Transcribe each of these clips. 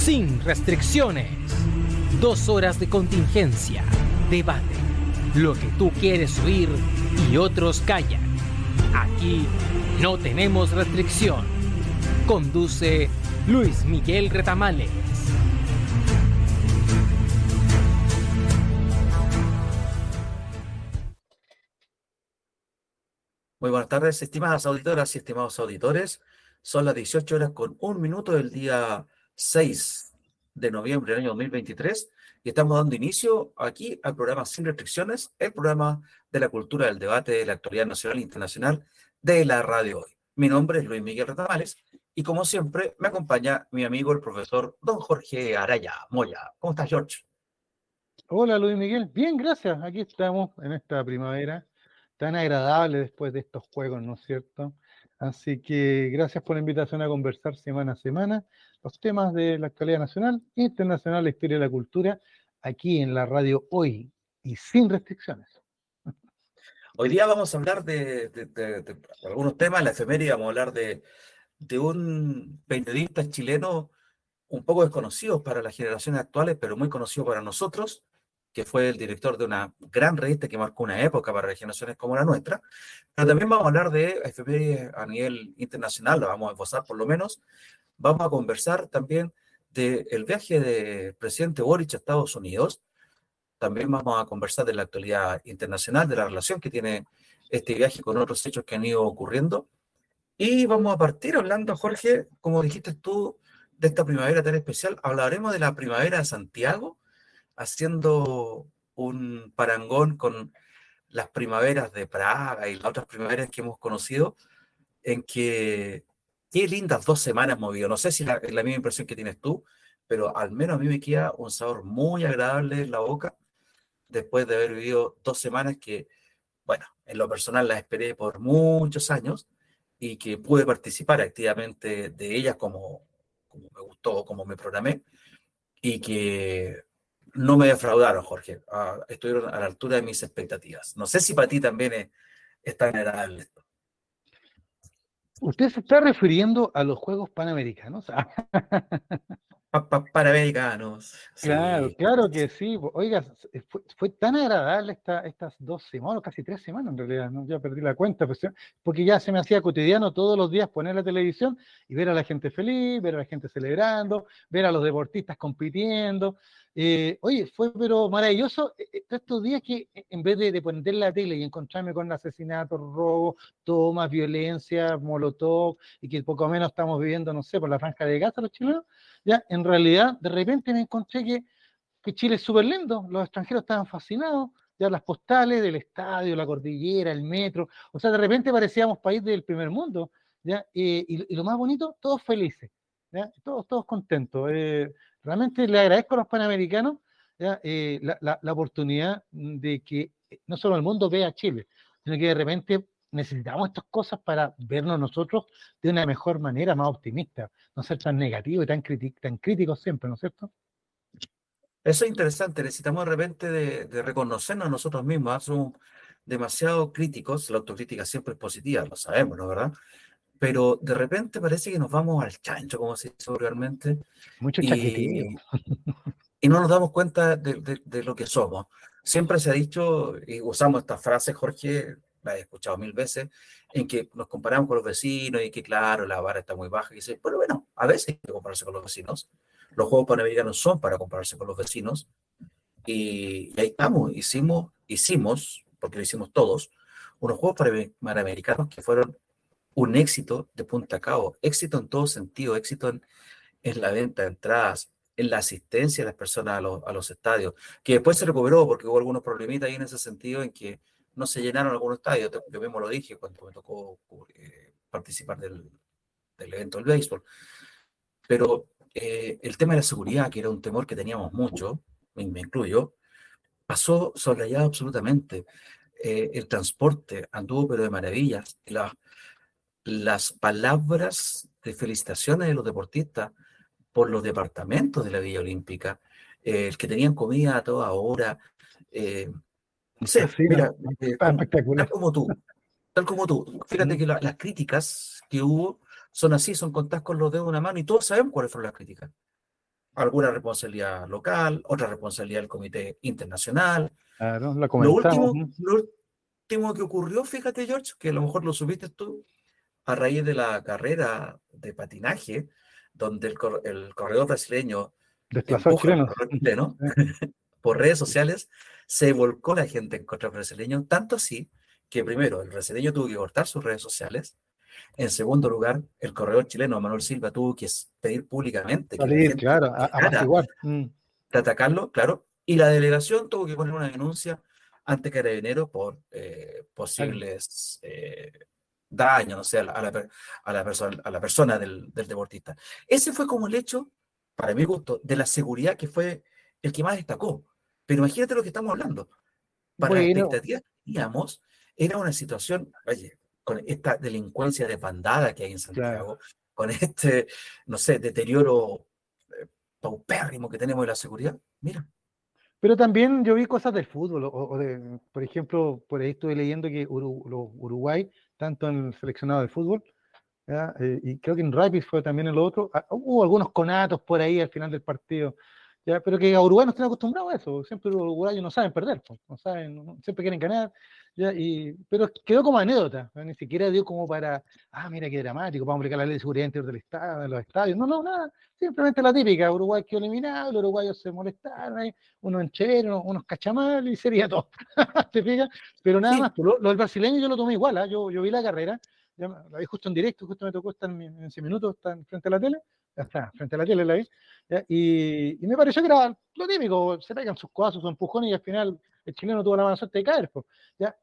sin restricciones. Dos horas de contingencia, debate, lo que tú quieres oír y otros callan. Aquí no tenemos restricción. Conduce Luis Miguel Retamales. Muy buenas tardes, estimadas auditoras y estimados auditores. Son las 18 horas con un minuto del día 6 de noviembre del año 2023 y estamos dando inicio aquí al programa Sin Restricciones, el programa de la cultura del debate de la actualidad nacional e internacional de la radio hoy. Mi nombre es Luis Miguel Retamales y como siempre me acompaña mi amigo el profesor don Jorge Araya Moya. ¿Cómo estás, George? Hola, Luis Miguel. Bien, gracias. Aquí estamos en esta primavera tan agradable después de estos juegos, ¿no es cierto? Así que gracias por la invitación a conversar semana a semana los temas de la actualidad nacional, internacional, la historia y la cultura, aquí en la radio hoy y sin restricciones. Hoy día vamos a hablar de, algunos temas, la efeméride, vamos a hablar de, un periodista chileno un poco desconocido para las generaciones actuales, pero muy conocido para nosotros, que fue el director de una gran revista que marcó una época para generaciones como la nuestra. Pero también vamos a hablar de efemérides a nivel internacional, lo vamos a esbozar por lo menos. Vamos a conversar también del viaje del presidente Boric a Estados Unidos. También vamos a conversar de la actualidad internacional, de la relación que tiene este viaje con otros hechos que han ido ocurriendo. Y vamos a partir hablando, Jorge, como dijiste tú, de esta primavera tan especial. Hablaremos de la primavera de Santiago, haciendo un parangón con las primaveras de Praga y las otras primaveras que hemos conocido, en que qué lindas dos semanas movido. No sé si la, es la misma impresión que tienes tú, pero al menos a mí me queda un sabor muy agradable en la boca después de haber vivido dos semanas que, bueno, en lo personal las esperé por muchos años y que pude participar activamente de ellas como, como me gustó, como me programé, y que no me defraudaron, Jorge. Ah, estuvieron a la altura de mis expectativas. No sé si para ti también es, tan agradable esto. Usted se está refiriendo a los Juegos Panamericanos. Panamericanos. Claro, claro que sí. Oiga, fue, tan agradable esta, estas dos semanas, casi tres semanas en realidad, ¿no? ya perdí la cuenta, pues, porque ya se me hacía cotidiano todos los días poner la televisión y ver a la gente feliz, ver a la gente celebrando, ver a los deportistas compitiendo. Eh, oye, fue pero maravilloso eh, eh, estos días que en vez de, de, poner la tele y encontrarme con asesinatos, robos, tomas, violencia, molotov, y que poco menos estamos viviendo, no sé, por la franja de Gaza los chilenos, ya en realidad de repente me encontré que, que Chile es súper lindo, los extranjeros estaban fascinados, ya las postales del estadio, la cordillera, el metro, o sea, de repente parecíamos país del primer mundo, ¿ya? y, lo más bonito, todos felices, ¿ya? Todos, todos contentos. Realmente le agradezco a los panamericanos eh, la, oportunidad de que eh, no solo el mundo vea a Chile, sino que de repente necesitamos estas cosas para vernos nosotros de una mejor manera, más optimista, no ser tan negativo y tan, tan críticos siempre, ¿no es cierto? Eso es interesante, necesitamos de repente de, reconocernos a nosotros mismos, ¿ah? somos demasiado críticos, la autocrítica siempre es positiva, lo sabemos, ¿no verdad? Pero de repente parece que nos vamos al chancho, como se dice realmente. Mucho y, y no nos damos cuenta de, lo que somos. Siempre se ha dicho, y usamos esta frase, Jorge, la he escuchado mil veces, en que nos comparamos con los vecinos y que, claro, la vara está muy baja. Y dice, pero bueno, a veces hay que compararse con los vecinos. Los Juegos Panamericanos son para compararse con los vecinos. Y, y ahí estamos, hicimos, hicimos, porque lo hicimos todos, unos Juegos Panamericanos que fueron un éxito de punta a cabo, éxito en todo sentido, éxito en, la venta de entradas, en la asistencia de las personas a los, a los, estadios, que después se recuperó porque hubo algunos problemitas ahí en ese sentido en que no se llenaron algunos estadios. Yo mismo lo dije cuando me tocó eh, participar del, del, evento del béisbol. Pero eh, el tema de la seguridad, que era un temor que teníamos mucho, me, me incluyo, pasó soslayado absolutamente. Eh, el transporte anduvo pero de maravillas. La, las palabras de felicitaciones de los deportistas por los departamentos de la Villa Olímpica, eh, el que tenían comida a toda hora. Eh, no sé, mira, eh, tal como tú, tal como tú. Fíjate que las críticas que hubo son así, son contadas con los dedos de una mano y todos sabemos cuáles fueron las críticas. alguna responsabilidad local, otra responsabilidad del Comité Internacional. La Lo comentamos. último, lo último que ocurrió, fíjate, George, que a lo mejor lo subiste tú, a raíz de la carrera de patinaje, donde el, cor- el corredor brasileño Desplazó chileno por redes sociales, se volcó la gente en contra del brasileño, tanto así que primero el brasileño tuvo que cortar sus redes sociales, en segundo lugar, el corredor chileno Manuel Silva tuvo que pedir públicamente que Salir, gente claro, a, apaciguar. Mm. de atacarlo, claro, y la delegación tuvo que poner una denuncia ante Carabineros por eh, posibles eh, daños, no sé, a la, a la a la persona, a la persona del, del deportista. Ese fue como el hecho, para mi gusto, de la seguridad que fue el que más destacó. Pero imagínate lo que estamos hablando. Para las Bueno. expectativas que teníamos, era una situación, oye, con esta delincuencia desbandada que hay en Santiago, con este, no sé, deterioro eh, paupérrimo que tenemos de la seguridad. Mira, Pero también yo vi cosas del fútbol, o, o de, por ejemplo, por ahí estuve leyendo que Uruguay, tanto en el seleccionado de fútbol. Eh, y creo que en Rapid fue también en lo otro, ah, hubo algunos conatos por ahí al final del partido, ¿ya? pero que a Uruguay no están acostumbrados a eso, siempre los uruguayos no saben perder, pues, no saben, no- siempre quieren ganar, ¿ya? Y, pero quedó como anécdota, ¿no? ni siquiera dio como para, ah, mira qué dramático, vamos a aplicar la ley de seguridad interior del estado, de los estadios, no, no, nada, simplemente la típica, Uruguay quedó eliminado, los uruguayos se molestaron, ahí, unos encheros, unos cachamales y sería todo. ¿Te fijas? Pero nada Sí. más, pues, lo, lo del brasileño yo lo tomé igual, ¿ah? yo, yo vi la carrera, ya la vi justo en directo, justo me tocó estar en, en ese minuto, estar frente a la tele, frente a la tele la vi, y, me pareció que era lo típico, se pegan sus codazos, sus empujones y al final el chileno tuvo la mala suerte de caer,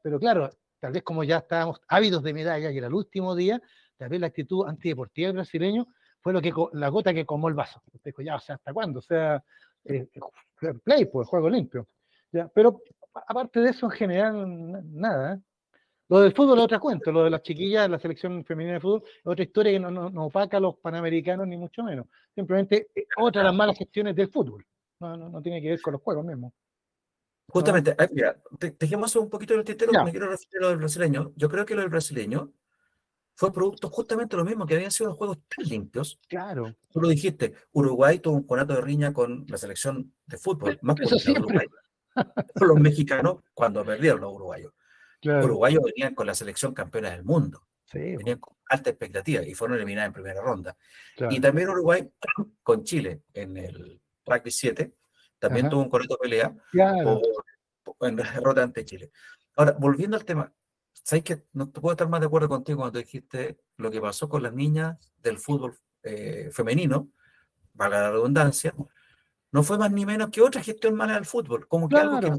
pero claro, tal vez como ya estábamos ávidos de medalla y era el último día, tal vez la actitud antideportiva del brasileño fue lo que la gota que comó el vaso. Usted dijo, ya, o sea, ¿hasta cuándo? O sea, eh, fair play, pues, juego limpio. Pero aparte de eso, en general, nada. ¿eh? Lo del fútbol es otra cuenta, lo de las chiquillas, la selección femenina de fútbol, es otra historia que no, no, no opaca a los panamericanos, ni mucho menos. Simplemente eh, otra de las malas gestiones del fútbol. No, no, no tiene que ver con los juegos mismos. justamente, ay, mira, dejemos un poquito en el tintero, me quiero referir a lo del brasileño. Yo creo que lo del brasileño fue producto justamente lo mismo, que habían sido los juegos tan limpios. Claro. Tú lo dijiste, Uruguay tuvo un conato de riña con la selección de fútbol, más de. Con los mexicanos cuando perdieron los uruguayos. Claro. uruguayos venían con la selección campeona del mundo, Sí, venían con alta expectativa y fueron eliminados en primera ronda. claro. Y también Uruguay con Chile en el rugby 7, también Ajá. tuvo un correcto pelea Claro. por, en la derrota ante Chile. Ahora, volviendo al tema, ¿sabes que No te puedo estar más de acuerdo contigo cuando dijiste lo que pasó con las niñas del fútbol eh, femenino, valga la redundancia, no fue más ni menos que otra gestión mala del fútbol, como que algo que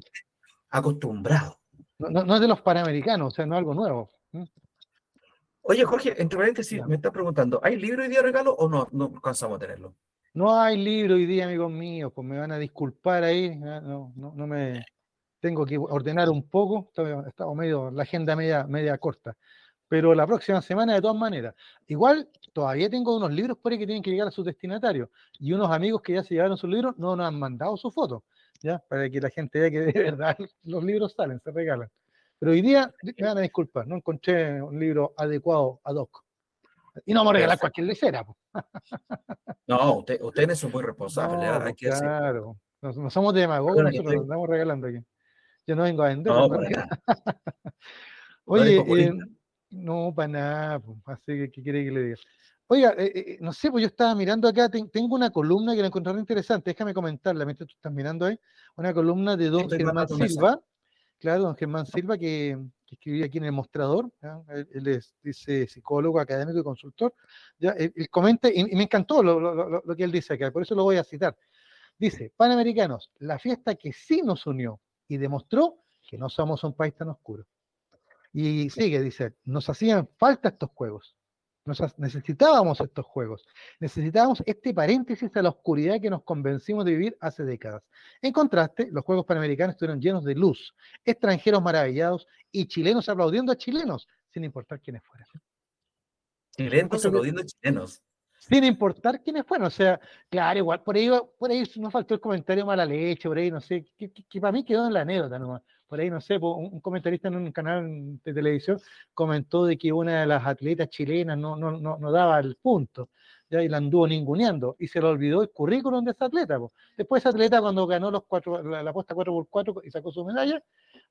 acostumbrado. No, no- no es de los panamericanos, o sea, no es algo nuevo. ¿m? Oye, Jorge, entre paréntesis, me está preguntando, ¿hay libro hoy día de regalo o no? No alcanzamos a tenerlo. No hay libro hoy día, amigos míos, pues me van a disculpar ahí. ¿eh? No, no, no me tengo que ordenar un poco. Estaba medio, la agenda media, media corta. Pero la próxima semana, de todas maneras. Igual, todavía tengo unos libros por ahí que tienen que llegar a sus destinatarios. Y unos amigos que ya se llevaron sus libros no nos han mandado su foto. ¿Ya? Para que la gente vea que de verdad los libros salen, se regalan. Pero hoy día, me van a disculpar, no encontré un libro adecuado ad hoc. Y no vamos a regalar cualquier lecera. pues. No, usted, ustedes son muy responsables, No, hay que claro. No, no somos demagogos, nosotros nos andamos regalando aquí. Yo no vengo a vender. No, Oye, eh, no, para nada, pues, así que, ¿qué quiere que le diga? Oiga, eh, eh, no sé, pues yo estaba mirando acá, ten- tengo una columna que la encontré interesante, déjame comentarla mientras tú estás mirando ahí, una columna de don estoy Germán. Silva, claro, don Germán Silva, que, que escribía aquí en el mostrador, ¿ya? Él, él es, dice, psicólogo, académico y consultor, ya, él, él comenta, y, y me encantó lo, lo- lo- lo que él dice acá, por eso lo voy a citar. Dice, Panamericanos, la fiesta que sí nos unió y demostró que no somos un país tan oscuro. Y sigue, dice, nos hacían falta estos juegos. Nos necesitábamos estos juegos. Necesitábamos este paréntesis a la oscuridad que nos convencimos de vivir hace décadas. En contraste, los Juegos Panamericanos estuvieron llenos de luz, extranjeros maravillados y chilenos aplaudiendo a chilenos, sin importar quiénes fueran. Chilenos aplaudiendo chilenos. Sin importar quiénes fueran. O sea, claro, igual, por ahí, por ahí nos faltó el comentario mala leche, por ahí, no sé, que, que- que para mí quedó en la anécdota nomás. Por ahí, no sé, un, comentarista en un canal de televisión comentó de que una de las atletas chilenas no, no, no, no daba el punto. ya, y la anduvo ninguneando, y se le olvidó el currículum de ese atleta. Después ese atleta cuando ganó los cuatro, la, apuesta 4x4 y sacó su medalla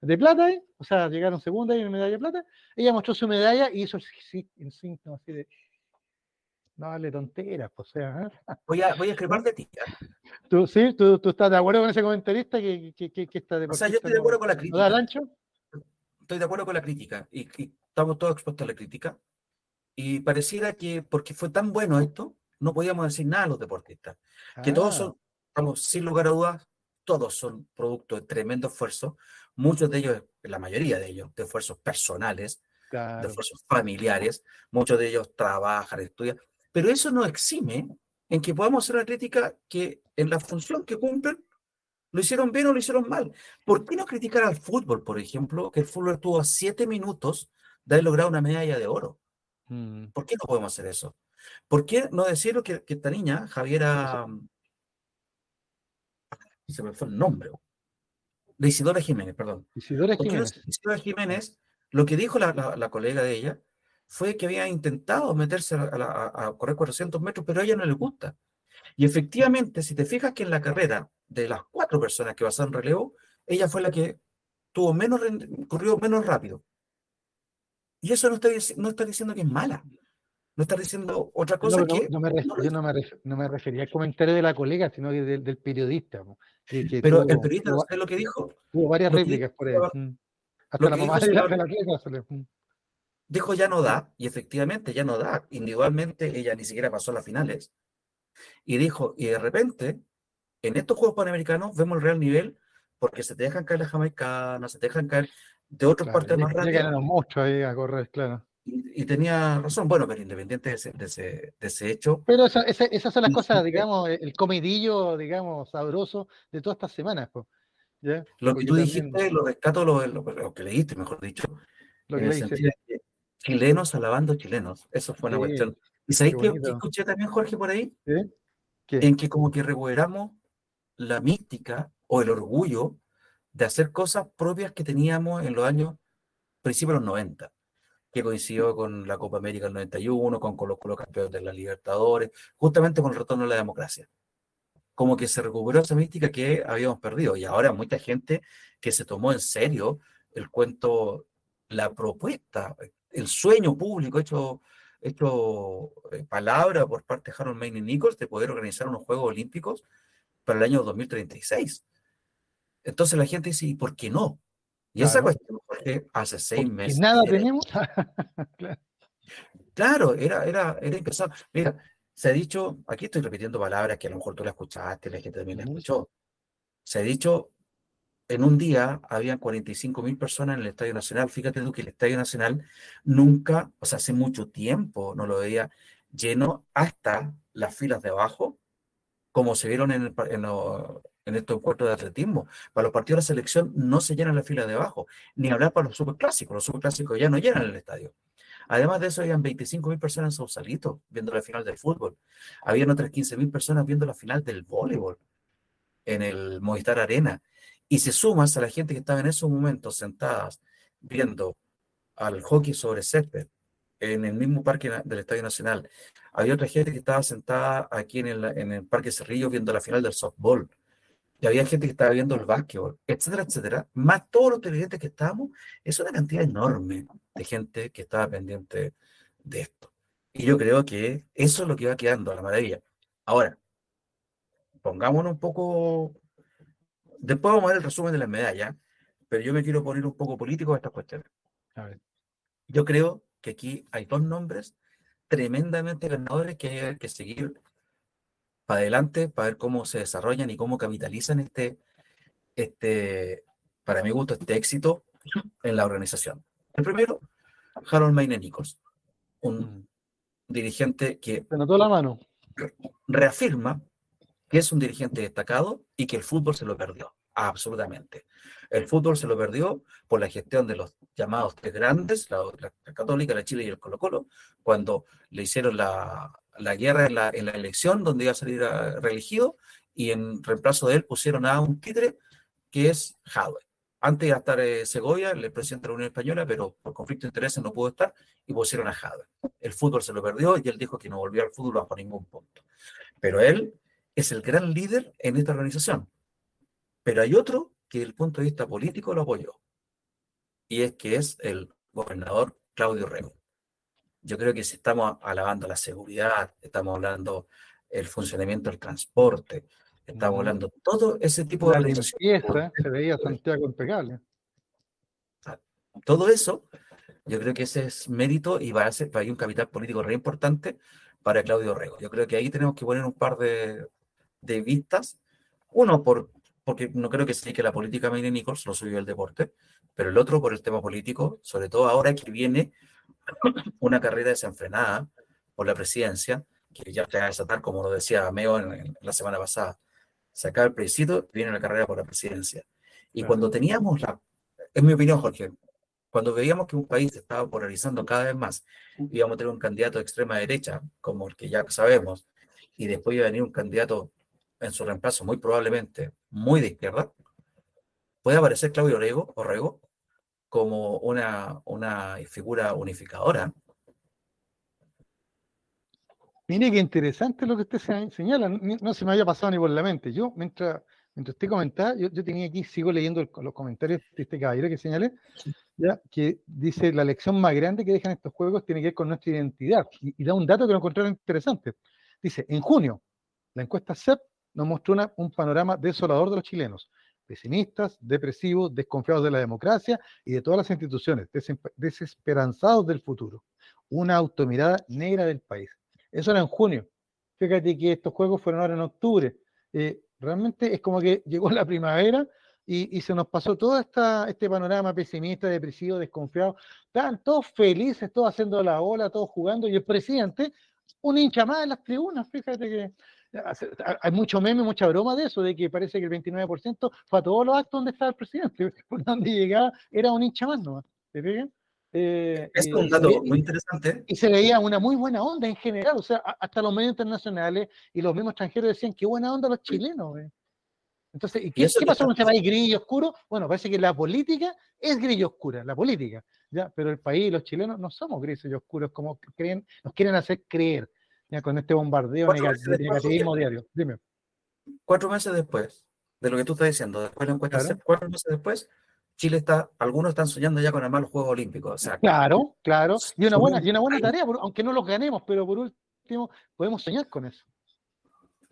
de plata, o sea, llegaron segunda y medalla de plata, ella mostró su medalla y hizo el signo así de... No vale tonteras, pues, o sea. ¿eh? Voy a, voy a escribir de ti. ¿Tú, sí? ¿Tú, ¿Tú, estás de acuerdo con ese comentarista que, que, que, que está de O sea, yo estoy de acuerdo con la crítica. Lancho? Estoy de acuerdo con la crítica y, y estamos todos expuestos a la crítica. Y pareciera que porque fue tan bueno esto, no podíamos decir nada a los deportistas. Que todos son, ah. vamos, sin lugar a dudas, todos son producto de tremendo esfuerzo. Muchos de ellos, la mayoría de ellos, de esfuerzos personales, de esfuerzos familiares. Muchos de ellos trabajan, estudian. Pero eso no exime en que podamos hacer una crítica que en la función que cumplen lo hicieron bien o lo hicieron mal. ¿Por qué no criticar al fútbol, por ejemplo, que el fútbol estuvo a siete minutos de haber logrado una medalla de oro? Mm. ¿Por qué no podemos hacer eso? ¿Por qué no decirlo que, que esta niña, Javiera, se me fue el nombre, de Isidora Jiménez, perdón. Isidora Jiménez. Isidora Jiménez, lo que dijo la, la, colega de ella fue que había intentado meterse a, correr 400 metros, pero a ella no le gusta. Y efectivamente, si te fijas que en la carrera de las cuatro personas que pasaron relevo, ella fue la que tuvo menos, corrió menos rápido. Y eso no está, no está diciendo que es mala. No está diciendo otra cosa que... No me yo no me, no me, refería al comentario de la colega, sino que del, periodista. Pero el periodista, ¿sabes lo que dijo? Tuvo varias réplicas por ahí. Mm. Hasta la mamá de la, de mm. Dijo ya no da, y efectivamente ya no da. Individualmente ella ni siquiera pasó a las finales. Y dijo, y de repente, en estos Juegos Panamericanos vemos el real nivel porque se te dejan caer las jamaicanas, se te dejan caer de otras partes más rápidas. mucho ahí a correr, claro y, tenía razón, bueno, pero independiente de ese, de ese, hecho. Pero esas son las cosas, digamos, el comidillo, digamos, sabroso de todas estas semanas. Lo que tú dijiste, lo rescato, lo, lo, que leíste, mejor dicho. Lo que chilenos alabando chilenos, eso fue una cuestión. ¿Y sabéis que, escuché también, Jorge, por ahí? En que como que recuperamos la mística o el orgullo de hacer cosas propias que teníamos en los años principios de los 90 que coincidió con la Copa América del 91, con Colo Colo campeón de la Libertadores, justamente con el retorno de la democracia. Como que se recuperó esa mística que habíamos perdido. Y ahora mucha gente que se tomó en serio el cuento, la propuesta, el sueño público hecho, hecho eh, palabra por parte de Harold Mayne y Nichols de poder organizar unos Juegos Olímpicos para el año 2036. Entonces la gente dice, ¿y por qué no? Y esa cuestión, Jorge, hace seis meses. nada tenemos. claro. era, era, era impensable. Mira, se ha dicho, aquí estoy repitiendo palabras que a lo mejor tú la escuchaste, la gente también la escuchó. Se ha dicho, en un día habían 45 mil personas en el Estadio Nacional. Fíjate tú que el Estadio Nacional nunca, o sea, hace mucho tiempo no lo veía lleno hasta las filas de abajo, como se vieron en, en, en estos encuentros de atletismo. Para los partidos de la selección no se llenan la fila de abajo, ni hablar para los superclásicos. Los superclásicos ya no llenan el estadio. Además de eso, habían 25 mil personas en Sausalito viendo la final del fútbol. Habían otras 15 mil personas viendo la final del voleibol en el Movistar Arena. Y se sumas a la gente que estaba en esos momentos sentadas viendo al hockey sobre césped en el mismo parque del Estadio Nacional. Había otra gente que estaba sentada aquí en el, en el Parque Cerrillo viendo la final del softball y había gente que estaba viendo el básquetbol, etcétera, etcétera, más todos los televidentes que estábamos, es una cantidad enorme de gente que estaba pendiente de esto. Y yo creo que eso es lo que va quedando a la maravilla. Ahora, pongámonos un poco, después vamos a ver el resumen de las medallas, pero yo me quiero poner un poco político a estas cuestiones. Yo creo que aquí hay dos nombres tremendamente ganadores que hay que seguir para adelante para ver cómo se desarrollan y cómo capitalizan este, este, para mi gusto, este éxito en la organización. El primero, Harold Mayne Nichols, un mm. dirigente que se notó la mano. reafirma que es un dirigente destacado y que el fútbol se lo perdió, absolutamente. El fútbol se lo perdió por la gestión de los llamados tres grandes, la, la Católica, la Chile y el Colo Colo, cuando le hicieron la, la guerra en la, en la elección donde iba a salir reelegido y en reemplazo de él pusieron a un títere que es Hadwe. antes iba a estar eh, Segovia, el presidente de la Unión Española, pero por conflicto de intereses no pudo estar y pusieron a Jada. El fútbol se lo perdió y él dijo que no volvió al fútbol bajo ningún punto. Pero él es el gran líder en esta organización. Pero hay otro que desde el punto de vista político lo apoyó. Y es que es el gobernador Claudio Rego. Yo creo que si estamos alabando la seguridad, estamos hablando el funcionamiento del transporte, estamos hablando todo ese tipo de limpieza, se veía Santiago impecable. Todo eso, yo creo que ese es mérito y va a ser hay un capital político re importante para Claudio Rego. Yo creo que ahí tenemos que poner un par de, de vistas. Uno, por, porque no creo que sea que la política Mayne Nichols lo subió el deporte, pero el otro por el tema político, sobre todo ahora que viene una carrera desenfrenada por la presidencia, que ya está a desatar, como lo decía Meo en, la semana pasada. Se acaba el plebiscito, viene la carrera por la presidencia. Y cuando teníamos la, en mi opinión, Jorge, cuando veíamos que un país estaba polarizando cada vez más, íbamos a tener un candidato de extrema derecha, como el que ya sabemos, y después iba a venir un candidato en su reemplazo, muy probablemente muy de izquierda, puede aparecer Claudio Orego, Orrego como una, una figura unificadora. Mire qué interesante lo que usted señala, no se me haya pasado ni por la mente. Yo, mientras, mientras usted comentaba, yo, tenía aquí, sigo leyendo los comentarios de este caballero que señalé, ya, que dice, la lección más grande que dejan estos juegos tiene que ver con nuestra identidad. Y, da un dato que lo encontraron interesante. Dice, en junio, la encuesta CEP nos mostró un panorama desolador de los chilenos pesimistas, depresivos, desconfiados de la democracia y de todas las instituciones, desesperanzados del futuro. Una automirada negra del país. Eso era en junio. Fíjate que estos juegos fueron ahora en octubre. Eh, realmente es como que llegó la primavera y, se nos pasó todo este panorama pesimista, depresivo, desconfiado. Estaban todos felices, todos haciendo la ola, todos jugando, y el presidente, un hincha más en las tribunas, fíjate que hay mucho meme, mucha broma de eso, de que parece que el 29% fue a todos los actos donde estaba el presidente, por donde llegaba era un hincha más nomás. Eh, es un dato muy interesante. Y se veía una muy buena onda en general, o sea, hasta los medios internacionales y los mismos extranjeros decían qué buena onda los chilenos. Entonces, ¿qué, ¿qué pasó con ese país grillo oscuro? Bueno, parece que la política es grillo oscura, la política, ¿ya? pero el país y los chilenos no somos grises y oscuros como creen, nos quieren hacer creer ya con este bombardeo negativismo diario. Dime. Cuatro meses después de lo que tú estás diciendo, después de la encuesta, cuatro meses después, Chile está, algunos están soñando ya con armar los Juegos Olímpicos. O sea, claro, claro. Y una buena, y una buena tarea, aunque no los ganemos, pero por último podemos soñar con eso.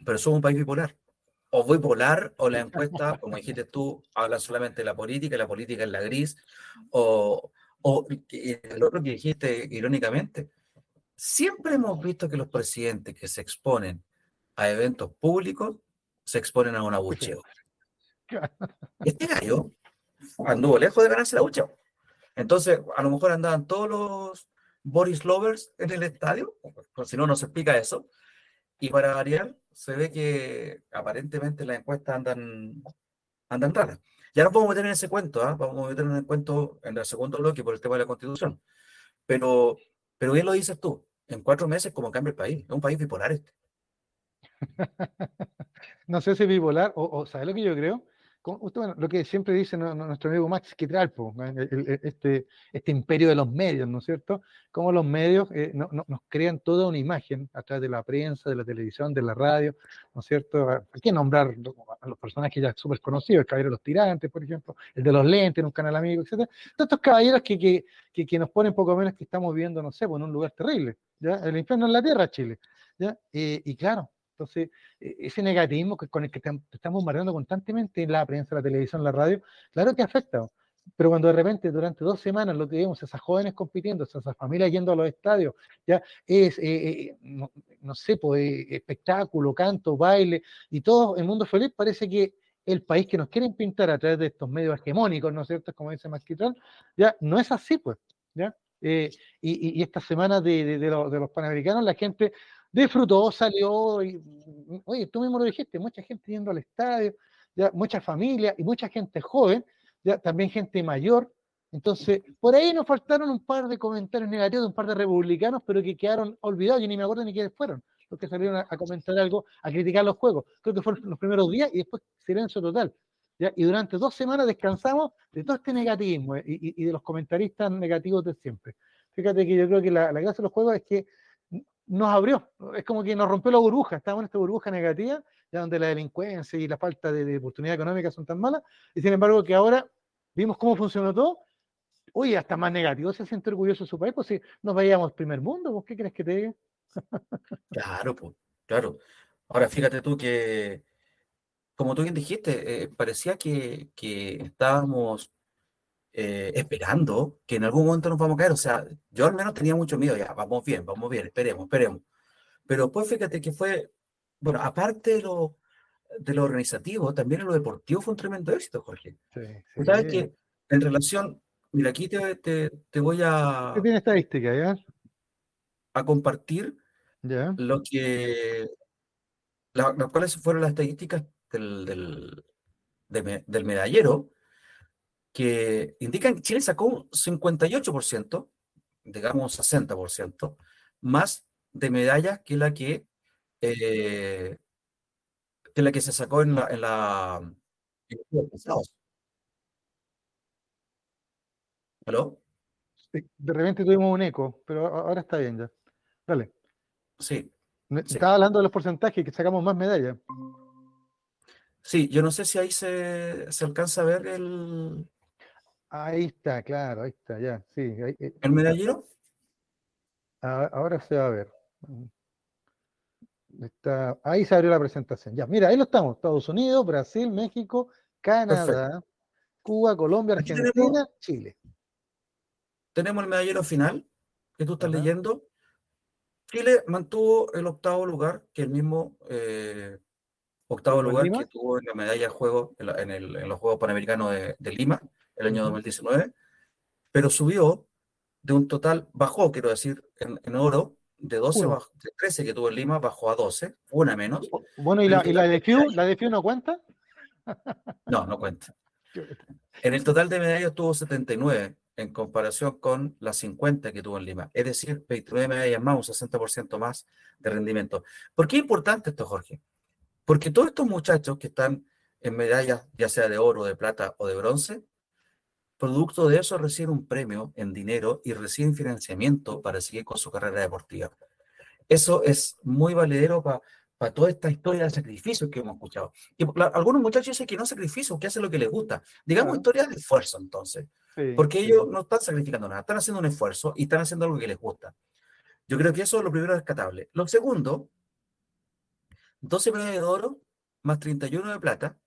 Pero somos un país bipolar. O bipolar, o la encuesta, como dijiste tú, habla solamente de la política, la política es la gris, o, o el otro que dijiste irónicamente, Siempre hemos visto que los presidentes que se exponen a eventos públicos se exponen a un abucheo. Este gallo anduvo lejos de ganarse el abucheo. Entonces, a lo mejor andaban todos los Boris Lovers en el estadio, si no nos explica eso. Y para variar, se ve que aparentemente las encuestas andan, andan raras. Ya no podemos meter en ese cuento, ¿ah? vamos a meter en el cuento en el segundo bloque por el tema de la constitución. Pero pero bien lo dices tú, en cuatro meses como cambia el país, es un país bipolar este. no sé si bipolar o, o ¿sabes lo que yo creo? Lo que siempre dice nuestro amigo Max Quitralpo, este, este imperio de los medios, ¿no es cierto? Cómo los medios eh, nos crean toda una imagen a través de la prensa, de la televisión, de la radio, ¿no es cierto? Hay que nombrar a los personajes ya súper conocidos, el caballero de los tirantes, por ejemplo, el de los lentes en un canal amigo, etc. Todos estos caballeros que, que, que, nos ponen poco menos que estamos viviendo, no sé, en un lugar terrible, ¿ya? El infierno en la tierra, Chile, ¿ya? y claro, entonces, e, ese negativismo con el que estamos bombardeando constantemente en la prensa, la televisión, la radio, claro que afecta. Pero cuando de repente durante dos semanas lo que vemos, esas jóvenes compitiendo, esas familias yendo a los estadios, ya es, eh, eh, no, sé, espectáculo, canto, baile y todo el mundo feliz, parece que el país que nos quieren pintar a través de estos medios hegemónicos, ¿no es cierto? Como dice Masquitral, ya no es así, pues, ¿ya? Eh, y, y, esta semana de, de, los panamericanos, la gente disfrutó, salió, y, oye, tú mismo lo dijiste, mucha gente yendo al estadio, ya, mucha familia y mucha gente joven, ya, también gente mayor. Entonces, por ahí nos faltaron un par de comentarios negativos un par de republicanos, pero que quedaron olvidados, yo ni me acuerdo ni quiénes fueron los que salieron a, comentar algo, a criticar los juegos. Creo que fueron los primeros días y después silencio total. Y durante dos semanas descansamos de todo este negativismo y, de los comentaristas negativos de siempre. Fíjate que yo creo que la, la gracia de los juegos es que nos abrió, es como que nos rompió la burbuja, estábamos en esta burbuja negativa, ya donde la delincuencia y la falta de, oportunidad económica son tan malas, y sin embargo que ahora vimos cómo funcionó todo, oye, hasta más negativo se siente orgulloso de su país, pues si nos veíamos primer mundo, ¿vos qué crees que te diga? claro, pues, claro. Ahora fíjate tú que, como tú bien dijiste, eh, parecía que, que estábamos eh, esperando que en algún momento nos vamos a caer. O sea, yo al menos tenía mucho miedo, ya, vamos bien, vamos bien, esperemos, esperemos. Pero pues fíjate que fue, bueno, aparte de lo, de lo organizativo, también en lo deportivo fue un tremendo éxito, Jorge. Sí, ¿Sabes que en relación, mira, aquí te, te, voy a... ¿Qué tiene estadística, ya? A compartir ¿Ya? lo que... las cuáles fueron las estadísticas del, del, del medallero que indican que Chile sacó un 58%, digamos 60%, más de medallas que la que, eh, que la que se sacó en la, en la ¿Aló? de repente tuvimos un eco, pero ahora está bien ya. Dale. Sí. Estaba hablando de los porcentajes que sacamos más medallas. Sí, yo no sé si ahí se, se alcanza a ver el, Ahí está, claro, ahí está, ya, sí. Eh, ¿El medallero? Ahora se va a ver. Está, ahí se abrió la presentación. Ya, mira, ahí lo estamos. Estados Unidos, Brasil, México, Canadá, Cuba, Colombia, Argentina, Chile. Tenemos el medallero final que tú estás leyendo. Chile mantuvo el octavo lugar, que el mismo eh, octavo lugar que tuvo en la medalla de juego en, los Juegos Panamericanos de Lima el año 2019, pero subió de un total, bajó, quiero decir, en, oro, de 12 de 13 que tuvo en Lima, bajó a 12, una menos. Bueno, ¿y la, ¿y la de FIU? ¿La de FIU no cuenta? No, no cuenta. En el total de medallas tuvo 79 en comparación con las 50 que tuvo en Lima. Es decir, 29 medallas más, un 60% más de rendimiento. ¿Por qué es importante esto, Jorge? Porque todos estos muchachos que están en medallas, ya sea de oro, de plata o de bronce, Producto de eso reciben un premio en dinero y reciben financiamiento para seguir con su carrera deportiva. Eso es muy valedero para toda esta historia de sacrificio que hemos escuchado. Y algunos muchachos dicen que no sacrificio, que hacen lo que les gusta. Digamos historia de esfuerzo entonces. porque ellos no están sacrificando nada, están haciendo un esfuerzo y están haciendo algo que les gusta. Yo creo que eso es lo primero rescatable. Lo segundo, 12 medallas de oro más 31 de plata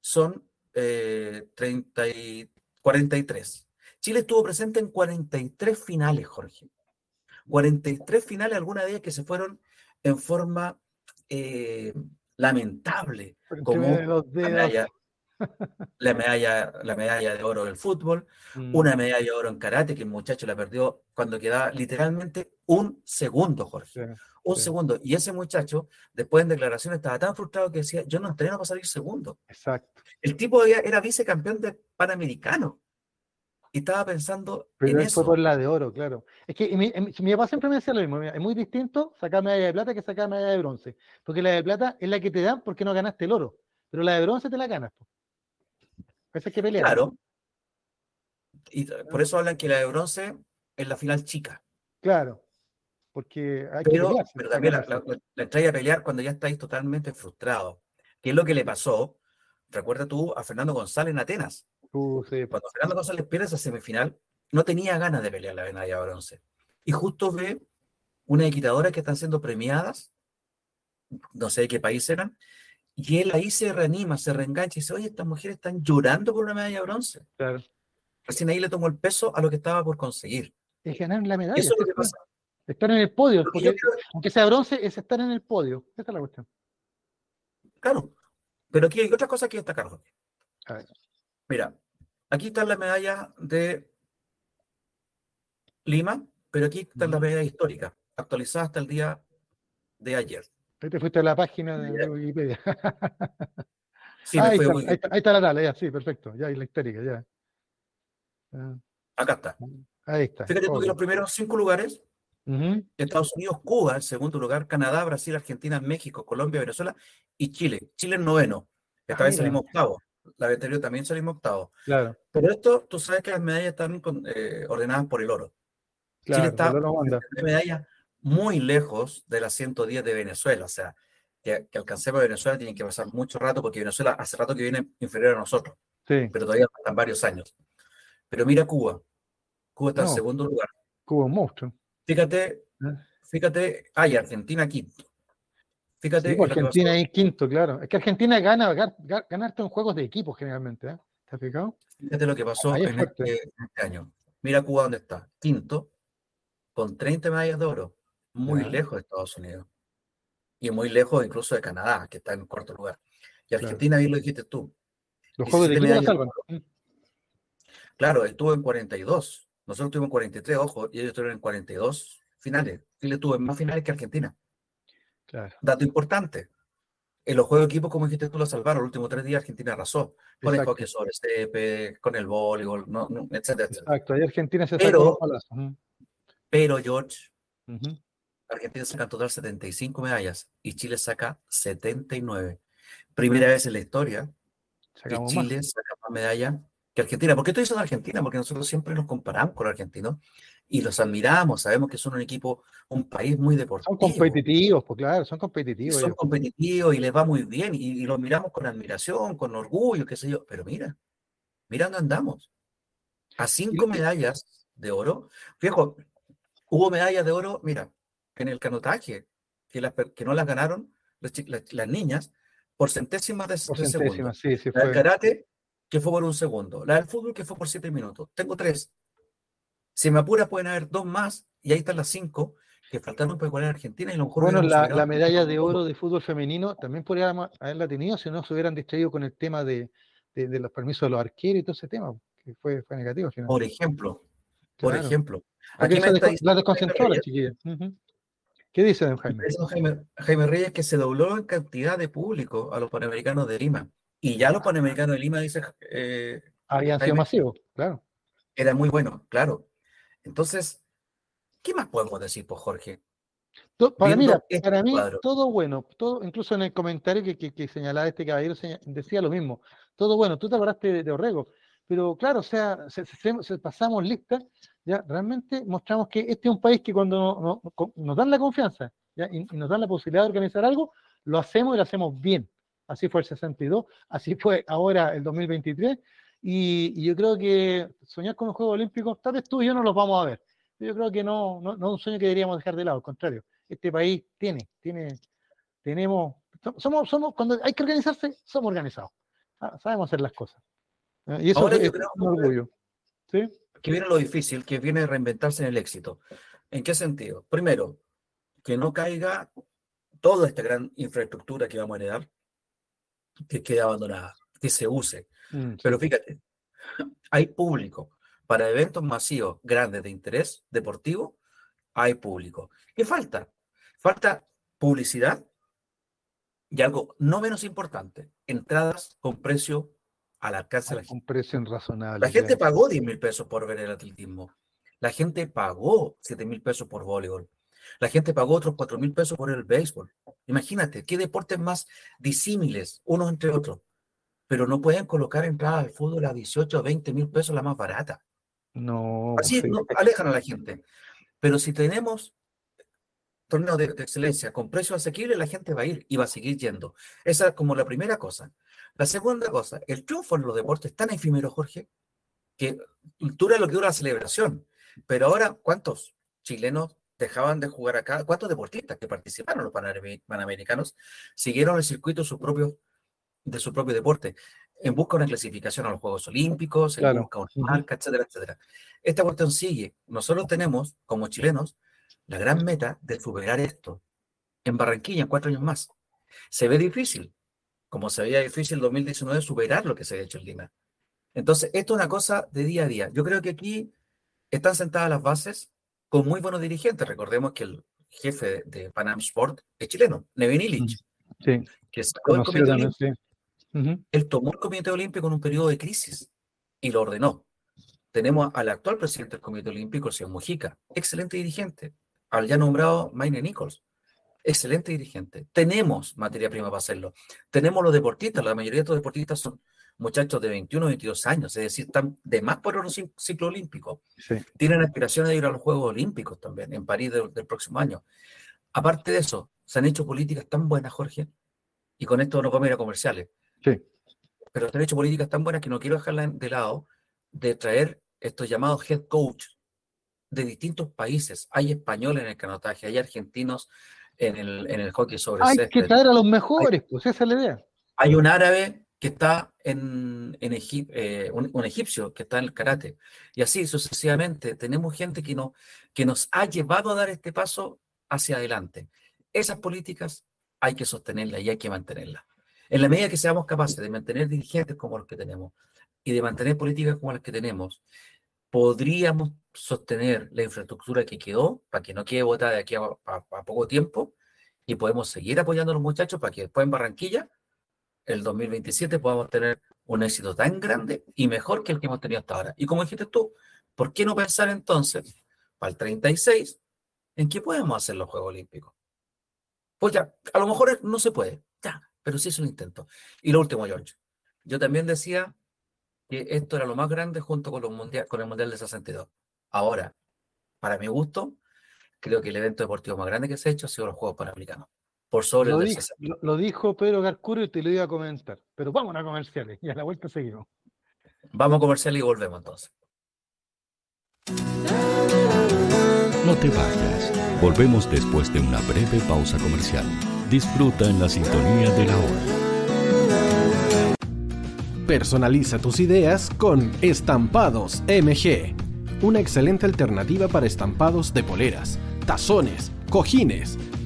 son eh, 30 43. Chile estuvo presente en 43 finales, Jorge. 43 finales, algunas de ellas que se fueron en forma eh, lamentable, como la medalla, la medalla, la, medalla, de oro del fútbol, mm. una medalla de oro en karate, que el muchacho la perdió cuando quedaba literalmente un segundo, Jorge. Un segundo. Y ese muchacho, después en declaración, estaba tan frustrado que decía, yo no entreno para salir segundo. Exacto. El tipo era vicecampeón de Panamericano. Y estaba pensando Pero en eso. por la de oro, claro. Es que mi, mi, papá siempre me decía lo mismo. Es muy distinto sacar medalla de plata que sacar medalla de bronce. Porque la de plata es la que te dan porque no ganaste el oro. Pero la de bronce te la ganas. Esa es que pelear. Claro. Y por eso hablan que la de bronce es la final chica. Claro. Porque hay pero, que pero también la, la, a pelear cuando ya estáis totalmente frustrado. ¿Qué es lo que le pasó? Recuerda tú a Fernando González en Atenas. Uh, Cuando Fernando González pierde esa semifinal, no tenía ganas de pelear la medalla de bronce. Y justo ve una equitadora que están siendo premiadas, no sé de qué país eran, y él ahí se reanima, se reengancha y dice, oye, estas mujeres están llorando por una medalla de bronce. Claro. Recién ahí le tomó el peso a lo que estaba por conseguir. Es ganar la medalla. Eso es lo que pasa. Estar en el podio, aunque sea bronce, es estar en el podio. Esa es la cuestión. Claro, pero aquí hay otras cosas que destacar. Mira, aquí está la medalla de Lima, pero aquí está la medalla histórica, actualizada hasta el día de ayer. Ahí te fuiste a la página de Wikipedia. Sí, ahí, está, ahí, está, la tabla, ya, sí, perfecto, ya, y la histórica, ya. Acá está. Ahí está. Fíjate tú que los primeros cinco lugares, Estados Unidos, Cuba, en segundo lugar, Canadá, Brasil, Argentina, México, Colombia, Venezuela y Chile. Chile en noveno. Esta vez salimos octavo. la vez anterior también salimos octavos. Claro. Pero esto, tú sabes que las medallas están eh, ordenadas por el oro. Claro, Chile está de medallas muy lejos de las 110 de Venezuela. O sea, que, que alcancemos a Venezuela tienen que pasar mucho rato porque Venezuela hace rato que viene inferior a nosotros, Sí, pero todavía faltan varios años. Pero mira Cuba. Cuba está en No. segundo lugar. Cuba es un monstruo. Fíjate, Ah. fíjate, ay, Argentina quinto. Fíjate Sí, pues Argentina ahí quinto, claro. Es que Argentina gana, ga- ga- gana harto en juegos de equipos generalmente, ¿eh? ¿Te has fijado? Fíjate lo que pasó es en este, en este año. Mira Cuba dónde está. Quinto, con 30 medallas de oro. Muy lejos de Estados Unidos. Y muy lejos incluso de Canadá, que está en cuarto lugar. Y Claro. Argentina, bien lo dijiste tú. Los juegos de 17 equipo salvan. Claro, estuvo en 42. Nosotros tuvimos 43, ojo, y ellos estuvieron en 42 finales. Chile tuvo más finales que Argentina. Claro. Dato importante. En los juegos de equipo, como dijiste tú, lo salvaron. Los últimos tres días Argentina arrasó. Con el hockey sobre césped, con el voleibol, no, no, etcétera, etcétera. Exacto, ahí Argentina se Pero- sacó Pero, George. Argentina saca en total 75 medallas y Chile saca 79. Primera vez en la historia que Sacamos más. Chile saca más medallas que Argentina. ¿Por qué estoy diciendo Argentina? Porque nosotros siempre nos comparamos con los argentinos y los admiramos. Sabemos que son un equipo, un país muy deportivo. Son competitivos, pues claro, son y competitivos. son ellos. competitivos y les va muy bien y, y los miramos con admiración, con orgullo, qué sé yo. Pero mira, mira dónde andamos. A cinco medallas de oro. Fijo, hubo medallas de oro, mira, en el canotaje, que, las per- que no las ganaron las, chi- las- las niñas por centésimas de, Por de segundo. centésimas, sí, sí fue. karate, que fue por un segundo. La del fútbol, que fue por siete minutos. Tengo tres. Si me apuras, pueden haber dos más, y ahí están las cinco que faltaron para igualar a Argentina. Y a lo mejor Bueno, la, medalla de oro de fútbol femenino también podríamos haberla tenido si no se hubieran distraído con el tema de, de- de los permisos de los arqueros y todo ese tema, que fue, fue negativo al final. Por ejemplo, por ejemplo. Aquí me está la desconcentró la. ¿Qué dice don Jaime? Jaime, Jaime Reyes que se dobló en cantidad de público a los Panamericanos de Lima. Y ya los Panamericanos de Lima, dice, eh, Habían sido masivos, claro. era muy bueno, claro. Entonces, ¿qué más podemos decir, por Jorge? Para, mira, este para mí cuadro. todo bueno, todo, incluso en el comentario que, que, que señalaba este caballero seña- decía lo mismo, todo bueno, tú te acordaste de, de Orrego, pero claro, o sea, se, se- se- pasamos lista, ya realmente mostramos que este es un país que cuando no- no- co- nos dan la confianza ¿ya? Y, y nos dan la posibilidad de organizar algo, lo hacemos y lo hacemos bien. Así fue el 62, así fue ahora el 2023, y, y yo creo que soñar con los Juegos Olímpicos, tal vez tú y yo no los vamos a ver. Yo creo que no, no, no es un sueño que deberíamos dejar de lado, al contrario este país tiene, tiene, tenemos, somos, somos, cuando hay que organizarse, somos organizados. Sabemos hacer las cosas. Y eso Ahora es, yo es un orgullo. ¿Sí? que viene lo difícil, que viene reinventarse en el éxito. ¿En qué sentido? Primero, que no caiga toda esta gran infraestructura que vamos a heredar, que quede abandonada, que se use. Mm, sí. Pero fíjate, hay público. Para eventos masivos grandes de interés deportivo, hay público. ¿Qué falta? Falta publicidad y algo no menos importante, entradas con precio al alcance de la gente. un precio razonable. La gente pagó 10 mil pesos por ver el atletismo. La gente pagó 7 mil pesos por voleibol. La gente pagó otros 4 mil pesos por el béisbol. Imagínate, qué deportes más disímiles unos entre otros. Pero no pueden colocar entradas al fútbol a 18 o 20 mil pesos la más barata. No, Así sí. no, alejan a la gente. Pero si tenemos torneos de, de excelencia con precios asequibles, la gente va a ir y va a seguir yendo. Esa es como la primera cosa. La segunda cosa, el triunfo en los deportes es tan efímero, Jorge, que dura lo que dura la celebración. Pero ahora, ¿cuántos chilenos dejaban de jugar acá? ¿Cuántos deportistas que participaron los Paname- Panamericanos siguieron el circuito de su propio, de su propio deporte? En busca de una clasificación a los Juegos Olímpicos, en Claro. busca de una marca, etcétera, etcétera. Esta cuestión sigue. Nosotros tenemos, como chilenos, la gran meta de superar esto en Barranquilla en cuatro años más. Se ve difícil, como se veía difícil en 2019 superar lo que se ha hecho en Lima. Entonces, esto es una cosa de día a día. Yo creo que aquí están sentadas las bases con muy buenos dirigentes. Recordemos que el jefe de, Panam Sport es chileno, Nevin Illich, Sí, que sacó el comité también, sí. Él tomó el Comité Olímpico en un periodo de crisis y lo ordenó. Tenemos al actual presidente del Comité Olímpico, el señor Mujica, excelente dirigente. Al ya nombrado Maine Nichols, excelente dirigente. Tenemos materia prima para hacerlo. Tenemos los deportistas, la mayoría de estos deportistas son muchachos de 21, 22 años, es decir, están de más por un ciclo olímpico. Tienen aspiraciones de ir a los Juegos Olímpicos también, en París del, próximo año. Aparte de eso, se han hecho políticas tan buenas, Jorge, y con esto no vamos a ir a comerciales. Sí. Pero se han hecho políticas tan buenas que no quiero dejarla de lado de traer estos llamados head coach de distintos países. Hay españoles en el canotaje, hay argentinos en el, en el hockey sobre Hay que traer a los mejores, pues esa es la idea. Hay un árabe que está en, en eh, un, egipcio que está en el karate. Y así sucesivamente, tenemos gente que, no, que nos ha llevado a dar este paso hacia adelante. Esas políticas hay que sostenerlas y hay que mantenerlas. En la medida que seamos capaces de mantener dirigentes como los que tenemos y de mantener políticas como las que tenemos, podríamos sostener la infraestructura que quedó para que no quede botada de aquí a, a poco tiempo y podemos seguir apoyando a los muchachos para que después en Barranquilla el 2027 podamos tener un éxito tan grande y mejor que el que hemos tenido hasta ahora. Y como dijiste tú, ¿por qué no pensar entonces para el 36 en qué podemos hacer los Juegos Olímpicos? Pues ya, a lo mejor no se puede, ya, pero sí es un intento. Y lo último, George, yo también decía que esto era lo más grande junto con, los mundial, con el Mundial de 62. Ahora, para mi gusto, creo que el evento deportivo más grande que se ha hecho ha sido los Juegos Panamericanos por sobre lo, el dijo, lo, dijo Pedro Garcurio y te lo iba a comentar. Pero vamos a comerciales y a la vuelta seguimos. Vamos a comerciales y volvemos entonces. No te vayas. Volvemos después de una breve pausa comercial. Disfruta en la sintonía de la hora. Personaliza tus ideas con Estampados MG. Una excelente alternativa para estampados de poleras, tazones, cojines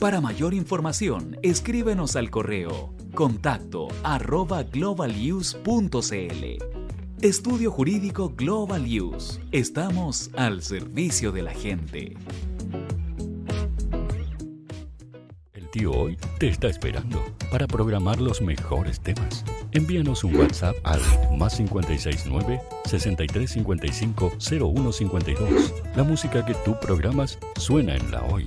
Para mayor información, escríbenos al correo contacto arroba globalnews.cl. Estudio Jurídico Global News. Estamos al servicio de la gente. El tío hoy te está esperando para programar los mejores temas. Envíanos un WhatsApp al más 569 6355 0152. La música que tú programas suena en la hoy.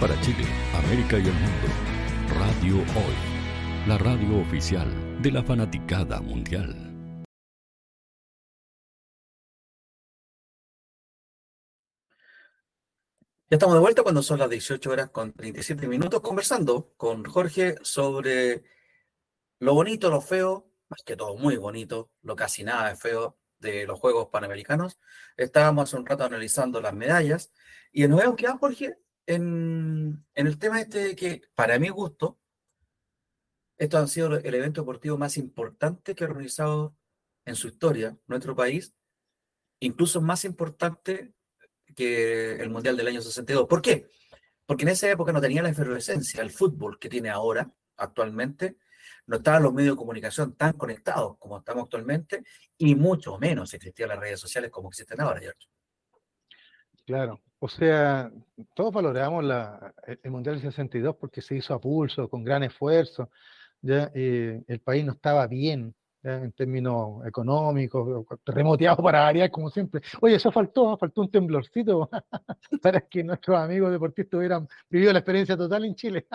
para Chile, América y el mundo. Radio Hoy, la radio oficial de la fanaticada mundial. Ya estamos de vuelta cuando son las 18 horas con 37 minutos conversando con Jorge sobre lo bonito, lo feo, más que todo muy bonito, lo casi nada de feo de los Juegos Panamericanos. Estábamos hace un rato analizando las medallas y nos vemos que Jorge, en, el tema este que, para mi gusto, esto ha sido el evento deportivo más importante que ha organizado en su historia nuestro país, incluso más importante que el Mundial del año 62. ¿Por qué? Porque en esa época no tenía la efervescencia, el fútbol que tiene ahora, actualmente, no estaban los medios de comunicación tan conectados como estamos actualmente, y mucho menos existían las redes sociales como existen ahora, ¿cierto? Claro, o sea, todos valoramos la, el Mundial del 62 porque se hizo a pulso, con gran esfuerzo. ¿ya? Eh, el país no estaba bien en términos económicos, remoteado para variar, como siempre. Oye, eso faltó, faltó un temblorcito para que nuestros amigos deportistas hubieran vivido la experiencia total en Chile.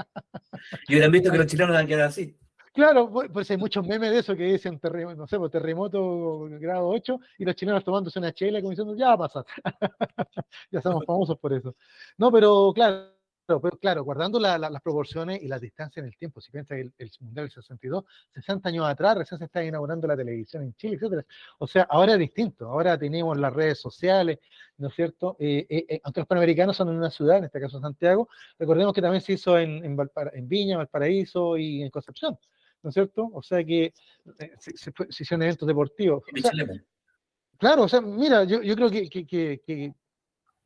y hubieran visto que los chilenos han quedado así. Claro, pues hay muchos memes de eso que dicen, no sé, pues, terremoto grado 8 y los chilenos tomándose una chela como diciendo, ya va a pasar. ya somos famosos por eso. No, pero claro, pero claro, guardando las proporciones y las distancias en el tiempo, si piensas que el, Mundial del 62, 60 años atrás, recién se está inaugurando la televisión en Chile, etc. O sea, ahora es distinto, ahora tenemos las redes sociales, ¿no es cierto? Eh, eh, eh, aunque los panamericanos son en una ciudad, en este caso Santiago, recordemos que también se hizo en, en, en Viña, Valparaíso y en Concepción. ¿No es cierto? O sea que eh, se, hicieron eventos deportivos. claro, o sea, mira, yo, creo que, que,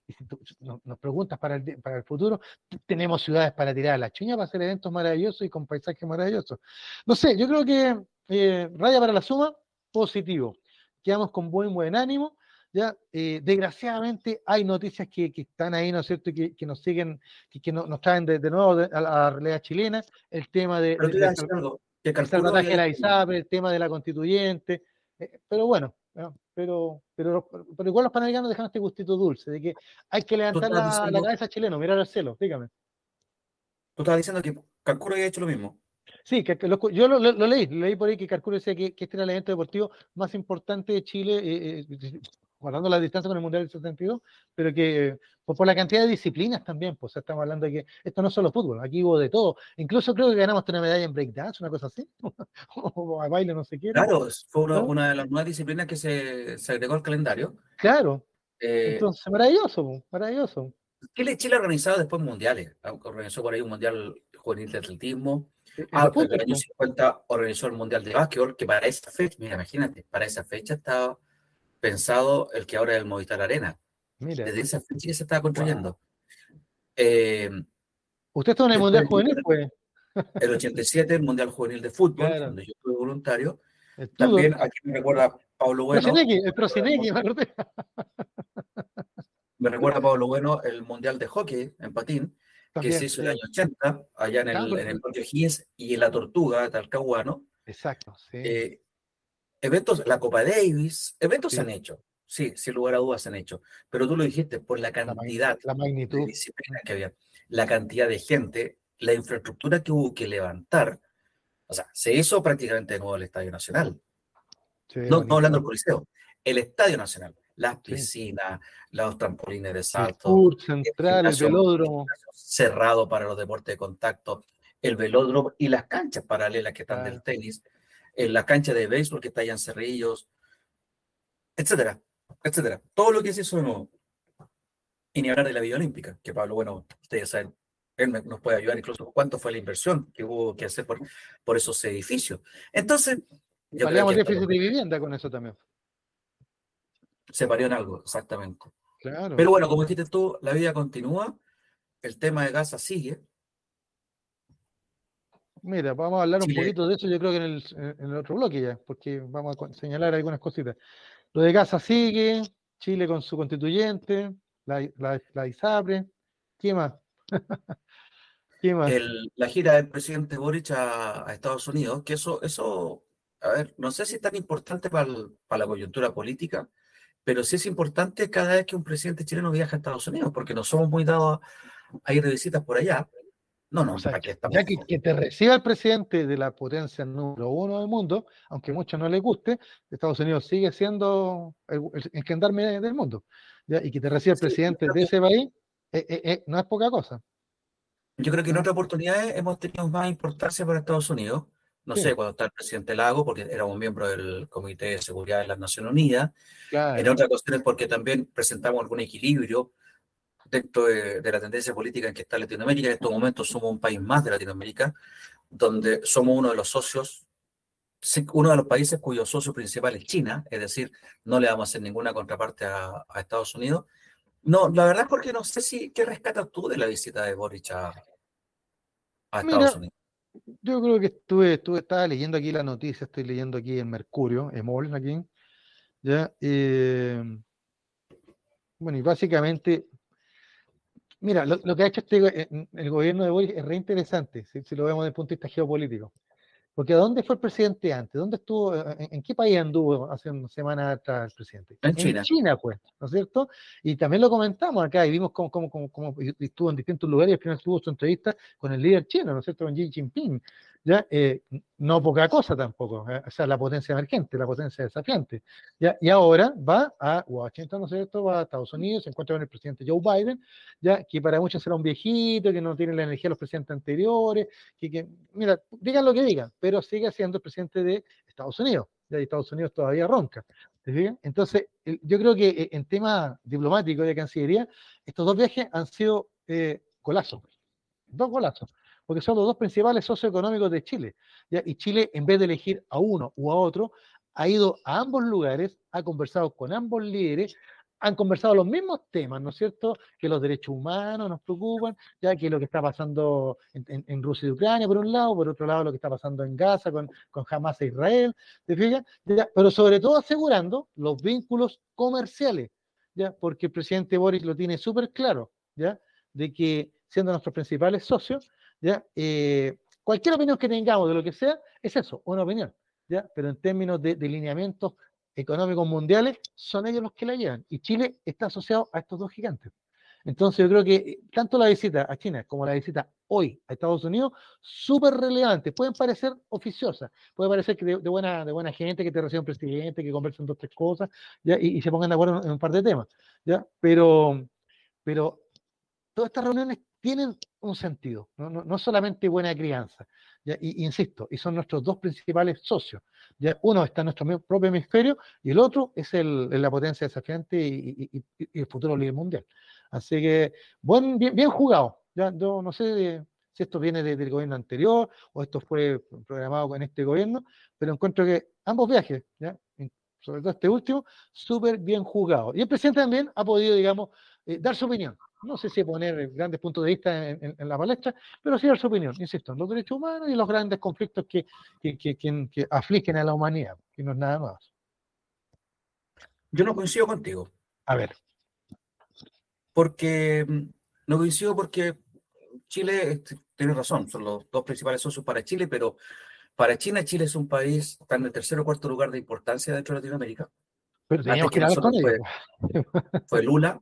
si tú nos preguntas para el, para el futuro, tenemos ciudades para tirar a la chuña para hacer eventos maravillosos y con paisajes maravillosos. No sé, yo creo que eh, raya para la suma, positivo. Quedamos con buen, buen ánimo. ¿ya? Eh, desgraciadamente hay noticias que, están ahí, ¿no es cierto?, que, que nos siguen, que, nos traen de, nuevo a, la realidad chilena, el tema de el tema de la constituyente, eh, pero bueno, pero, pero, pero igual los panamericanos dejan este gustito dulce, de que hay que levantar la, cabeza chileno, mirar al cielo, dígame. Tú estabas diciendo que Carcuro había hecho lo mismo. Sí, que, yo lo, leí, leí por ahí que Carcuro decía que, este era el evento deportivo más importante de Chile, eh, eh, guardando la distancia con el Mundial del 72, pero que por, la cantidad de disciplinas también, pues estamos hablando de que esto no es solo fútbol, aquí hubo de todo. Incluso creo que ganamos una medalla en breakdance, una cosa así, o a baile, no sé qué. Claro, fue una, de las nuevas disciplinas que se, se agregó al calendario. Claro. Eh, Entonces, maravilloso, maravilloso. ¿Qué Chile ha organizado después mundiales? Organizó por ahí un mundial juvenil de atletismo, Ah, en el año 50 organizó el Mundial de Básquetbol, que para esa fecha, mira, imagínate, para esa fecha estaba pensado el que ahora es el Movistar Arena. Mira. Desde esa fecha se estaba construyendo. Eh, ¿Usted está en el Mundial Juvenil, pues? El 87, el Mundial Juvenil de Fútbol, donde yo fui voluntario. También aquí me recuerda Pablo Bueno. el Prosinequi, me Me recuerda Pablo Bueno el Mundial de Hockey en patín, que se hizo en el año 80, allá en el, en el Parque Gies y en La Tortuga, Talcahuano. Exacto, sí. Eh, eventos, la Copa Davis, eventos se han hecho. Sí, sin lugar a dudas se han hecho. Pero tú lo dijiste, por la cantidad, la, magnitud. de disciplinas que había, la cantidad de gente, la infraestructura que hubo que levantar. O sea, se hizo prácticamente de nuevo el Estadio Nacional. no, no, hablando del Coliseo, el Estadio Nacional, las piscinas, los trampolines de salto, el central, el, velódromo. Cerrado para los deportes de contacto, el velódromo y las canchas paralelas que están del tenis, en la cancha de béisbol que está allá en Cerrillos, etcétera etcétera. Todo lo que es eso nuevo. Y ni hablar de la Villa Olímpica, que Pablo, bueno, ustedes saben, él nos puede ayudar incluso cuánto fue la inversión que hubo que hacer por, por esos edificios. Entonces, yo déficit de vivienda con eso también. Se parió en algo, exactamente. Claro. Pero bueno, como dijiste tú, la vida continúa, el tema de Gaza sigue. Mira, vamos a hablar un poquito de eso, yo creo que en el, en el otro bloque ya, porque vamos a señalar algunas cositas. Lo de Gaza sigue, Chile con su constituyente, la, la, ISAPRE. ¿Qué más? ¿Qué más? la gira del presidente Boric a, Estados Unidos, que eso, eso, a ver, no sé si es tan importante para, para la coyuntura política, pero sí es importante cada vez que un presidente chileno viaja a Estados Unidos, porque no somos muy dados a ir de visitas por allá. No, no, ya que, te reciba el presidente de la potencia número uno del mundo, aunque a muchos no les guste, Estados Unidos sigue siendo el, el, del mundo. Y que te reciba el presidente de ese país eh, eh, eh, no es poca cosa. Yo creo que en otras oportunidades hemos tenido más importancia para Estados Unidos. No sé, cuando está el presidente Lago, porque era un miembro del Comité de Seguridad de las Naciones Unidas. En otras cuestiones, porque también presentamos algún equilibrio dentro de, la tendencia política en que está Latinoamérica. En estos momentos somos un país más de Latinoamérica, donde somos uno de los socios, uno de los países cuyo socio principal es China, es decir, no le vamos a hacer ninguna contraparte a, Estados Unidos. No, la verdad es porque no sé si, ¿qué rescatas tú de la visita de Boric a, Estados Unidos? Yo creo que estuve, estuve, estaba leyendo aquí la noticia, estoy leyendo aquí en Mercurio, Emol, aquí, ya, eh, bueno, y básicamente Mira, lo, que ha hecho este, eh, el gobierno de Boris es re interesante, si, lo vemos desde el punto de vista geopolítico. Porque ¿a dónde fue el presidente antes? ¿Dónde estuvo? Eh, ¿En, qué país anduvo hace una semana atrás el presidente? En China. En China, pues, ¿no es cierto? Y también lo comentamos acá y vimos cómo, cómo, cómo, estuvo en distintos lugares y al final tuvo su entrevista con el líder chino, ¿no es cierto? Con Xi Jinping. ¿Ya? Eh, no poca cosa tampoco, ¿eh? o sea, la potencia emergente, la potencia desafiante. ¿ya? Y ahora va a Washington, ¿no es cierto? Va a Estados Unidos, se encuentra con el presidente Joe Biden, ¿ya? que para muchos será un viejito, que no tiene la energía de los presidentes anteriores, que, que mira, digan lo que digan, pero sigue siendo el presidente de Estados Unidos. ¿ya? Y Estados Unidos todavía ronca. Entonces, yo creo que eh, en tema diplomático de Cancillería, estos dos viajes han sido eh, colazos, dos golazos porque son los dos principales socioeconómicos de Chile. Y Chile, en vez de elegir a uno u a otro, ha ido a ambos lugares, ha conversado con ambos líderes, han conversado los mismos temas, ¿no es cierto? Que los derechos humanos nos preocupan, ya que lo que está pasando en, Rusia y Ucrania, por un lado, por otro lado, lo que está pasando en Gaza con, con Hamas e Israel, ¿te fijas? pero sobre todo asegurando los vínculos comerciales, ¿ya? Porque el presidente Boris lo tiene súper claro, ¿ya? De que siendo nuestros principales socios, Eh, cualquier opinión que tengamos de lo que sea, es eso, una opinión, ¿ya? Pero en términos de, de lineamientos económicos mundiales, son ellos los que la llevan. Y Chile está asociado a estos dos gigantes. Entonces yo creo que eh, tanto la visita a China como la visita hoy a Estados Unidos, súper relevantes. Pueden parecer oficiosas, puede parecer que de, buena, de buena gente, que te reciba un presidente, que conversen dos, tres cosas, ¿ya? Y, se pongan de acuerdo en, un par de temas. ¿ya? Pero, pero todas estas reuniones tienen un sentido, no, no, solamente buena crianza. Y, insisto, y son nuestros dos principales socios. Uno está en nuestro propio hemisferio y el otro es el, la potencia desafiante y, y, el futuro líder mundial. Así que, buen, bien, bien jugado. ¿ya? Yo no sé si esto viene del gobierno anterior o esto fue programado con este gobierno, pero encuentro que ambos viajes, ¿ya? sobre todo este último, súper bien jugado. Y el presidente también ha podido, digamos, eh, dar su opinión. No sé si poner grandes puntos de vista en, la palestra, pero sí dar su opinión, insisto, en los derechos humanos y los grandes conflictos que, que, que, que afligen a la humanidad, que no es nada nuevo. Yo no coincido contigo. A ver. Porque mm, no coincido porque Chile, este, tiene razón, son los dos principales socios para Chile, pero para China, Chile es un país, está en el tercer o cuarto lugar de importancia dentro de Latinoamérica. Pero teníamos que con fue, fue, Lula,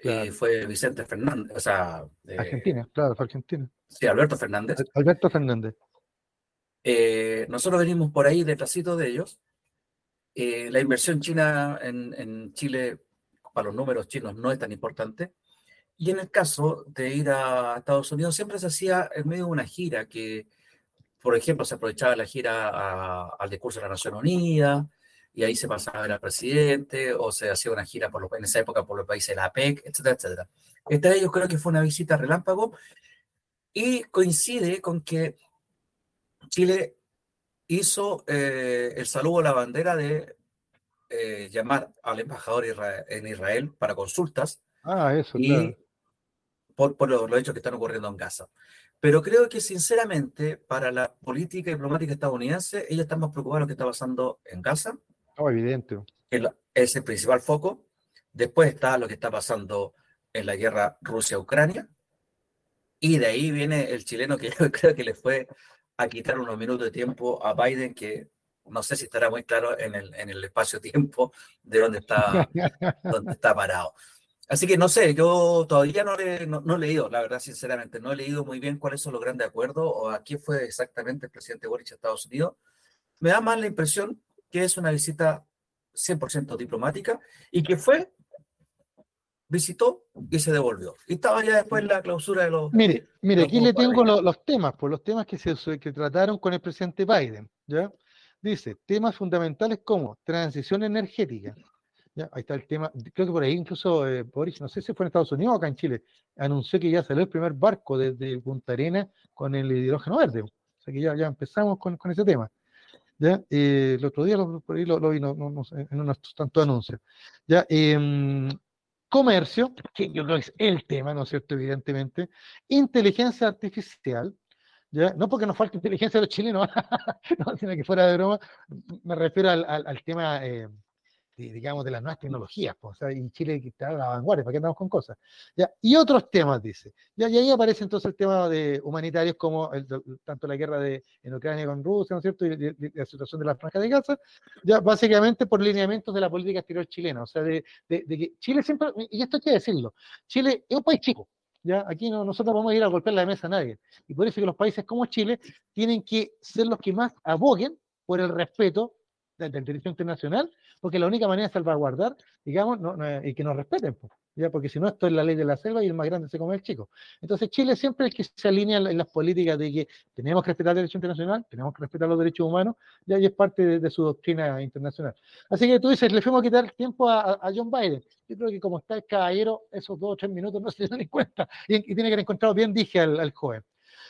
y fue Vicente Fernández, o sea... Argentina, claro, fue Argentina. Sí, Alberto Fernández. Alberto Fernández. Eh, nosotros venimos por ahí detrásito de ellos. Eh, la inversión china en, en, Chile, para los números chinos, no es tan importante. Y en el caso de ir a Estados Unidos, siempre se hacía en medio de una gira que por ejemplo, se aprovechaba la gira al discurso de la Nación Unida, y ahí se pasaba a ver al presidente, o se hacía una gira por en esa época por los países de la APEC, etcétera, etcétera. Esta de ellos creo que fue una visita relámpago, y coincide con que Chile hizo eh, el saludo a la bandera de eh, llamar al embajador en Israel para consultas. Ah, eso, y Por, por los hechos que están ocurriendo en Gaza. Pero creo que sinceramente para la política diplomática estadounidense, ellos están más preocupados de lo que está pasando en Gaza. Oh, evidente. Es el principal foco. Después está lo que está pasando en la guerra Rusia-Ucrania. Y de ahí viene el chileno que yo creo que le fue a quitar unos minutos de tiempo a Biden, que no sé si estará muy claro en el, en el espacio-tiempo de dónde está, dónde está parado. Así que no sé, yo todavía no, no, he leído, la verdad, sinceramente, no he leído muy bien cuáles son los grandes acuerdos o a quién fue exactamente el presidente Boric a Estados Unidos. Me da más la impresión que es una visita 100% diplomática y que fue, visitó y se devolvió. Y estaba ya después la clausura de los... Mire, mire, aquí le tengo los, temas, por pues, los temas que se que trataron con el presidente Biden, ¿ya? Dice, temas fundamentales como transición energética, ahí está el tema. Creo que por ahí incluso eh, Boris, no sé si fue en Estados Unidos o acá en Chile, anunció que ya salió el primer barco desde Punta Arena con el hidrógeno verde. O sea que ya, ya empezamos con, con ese tema. ¿Ya? Eh, el otro día lo, por vi no, no, sé, en unos tantos anuncios. ¿ya? Em, comercio, que yo creo que es el tema, ¿no es cierto? Evidentemente. Inteligencia artificial. ¿Ya? No porque nos falte inteligencia a los chilenos, no, sino que fuera de broma, me refiero al, al, tema eh, digamos, de las nuevas tecnologías, pues, y Chile está a la vanguardia, ¿para qué andamos con cosas? ¿Ya? Y otros temas, dice. ¿Ya? Y ahí aparece entonces el tema de humanitarios como tanto la guerra de, en Ucrania con Rusia, ¿no es cierto? Y, la situación de la franja de Gaza, ya básicamente por lineamientos de la política exterior chilena, o sea, de, que Chile siempre, y esto hay que decirlo, Chile es un país chico, ¿ya? Aquí no, nosotros vamos a ir a golpear la mesa a nadie, y por eso que los países como Chile tienen que ser los que más aboguen por el respeto del derecho internacional, porque la única manera de salvaguardar, digamos, y que nos respeten, ¿ya? porque si no, esto es la ley de la selva y el más grande se come el chico. Entonces, Chile siempre es que se alinea en las políticas de que tenemos que respetar el derecho internacional, tenemos que respetar los derechos humanos, ya y es parte de, su doctrina internacional. Así que tú dices, le fuimos a quitar tiempo a, John Biden. Yo creo que como está el caballero, esos dos o tres minutos no se dan en cuenta y, tiene que haber encontrado bien, dije al joven.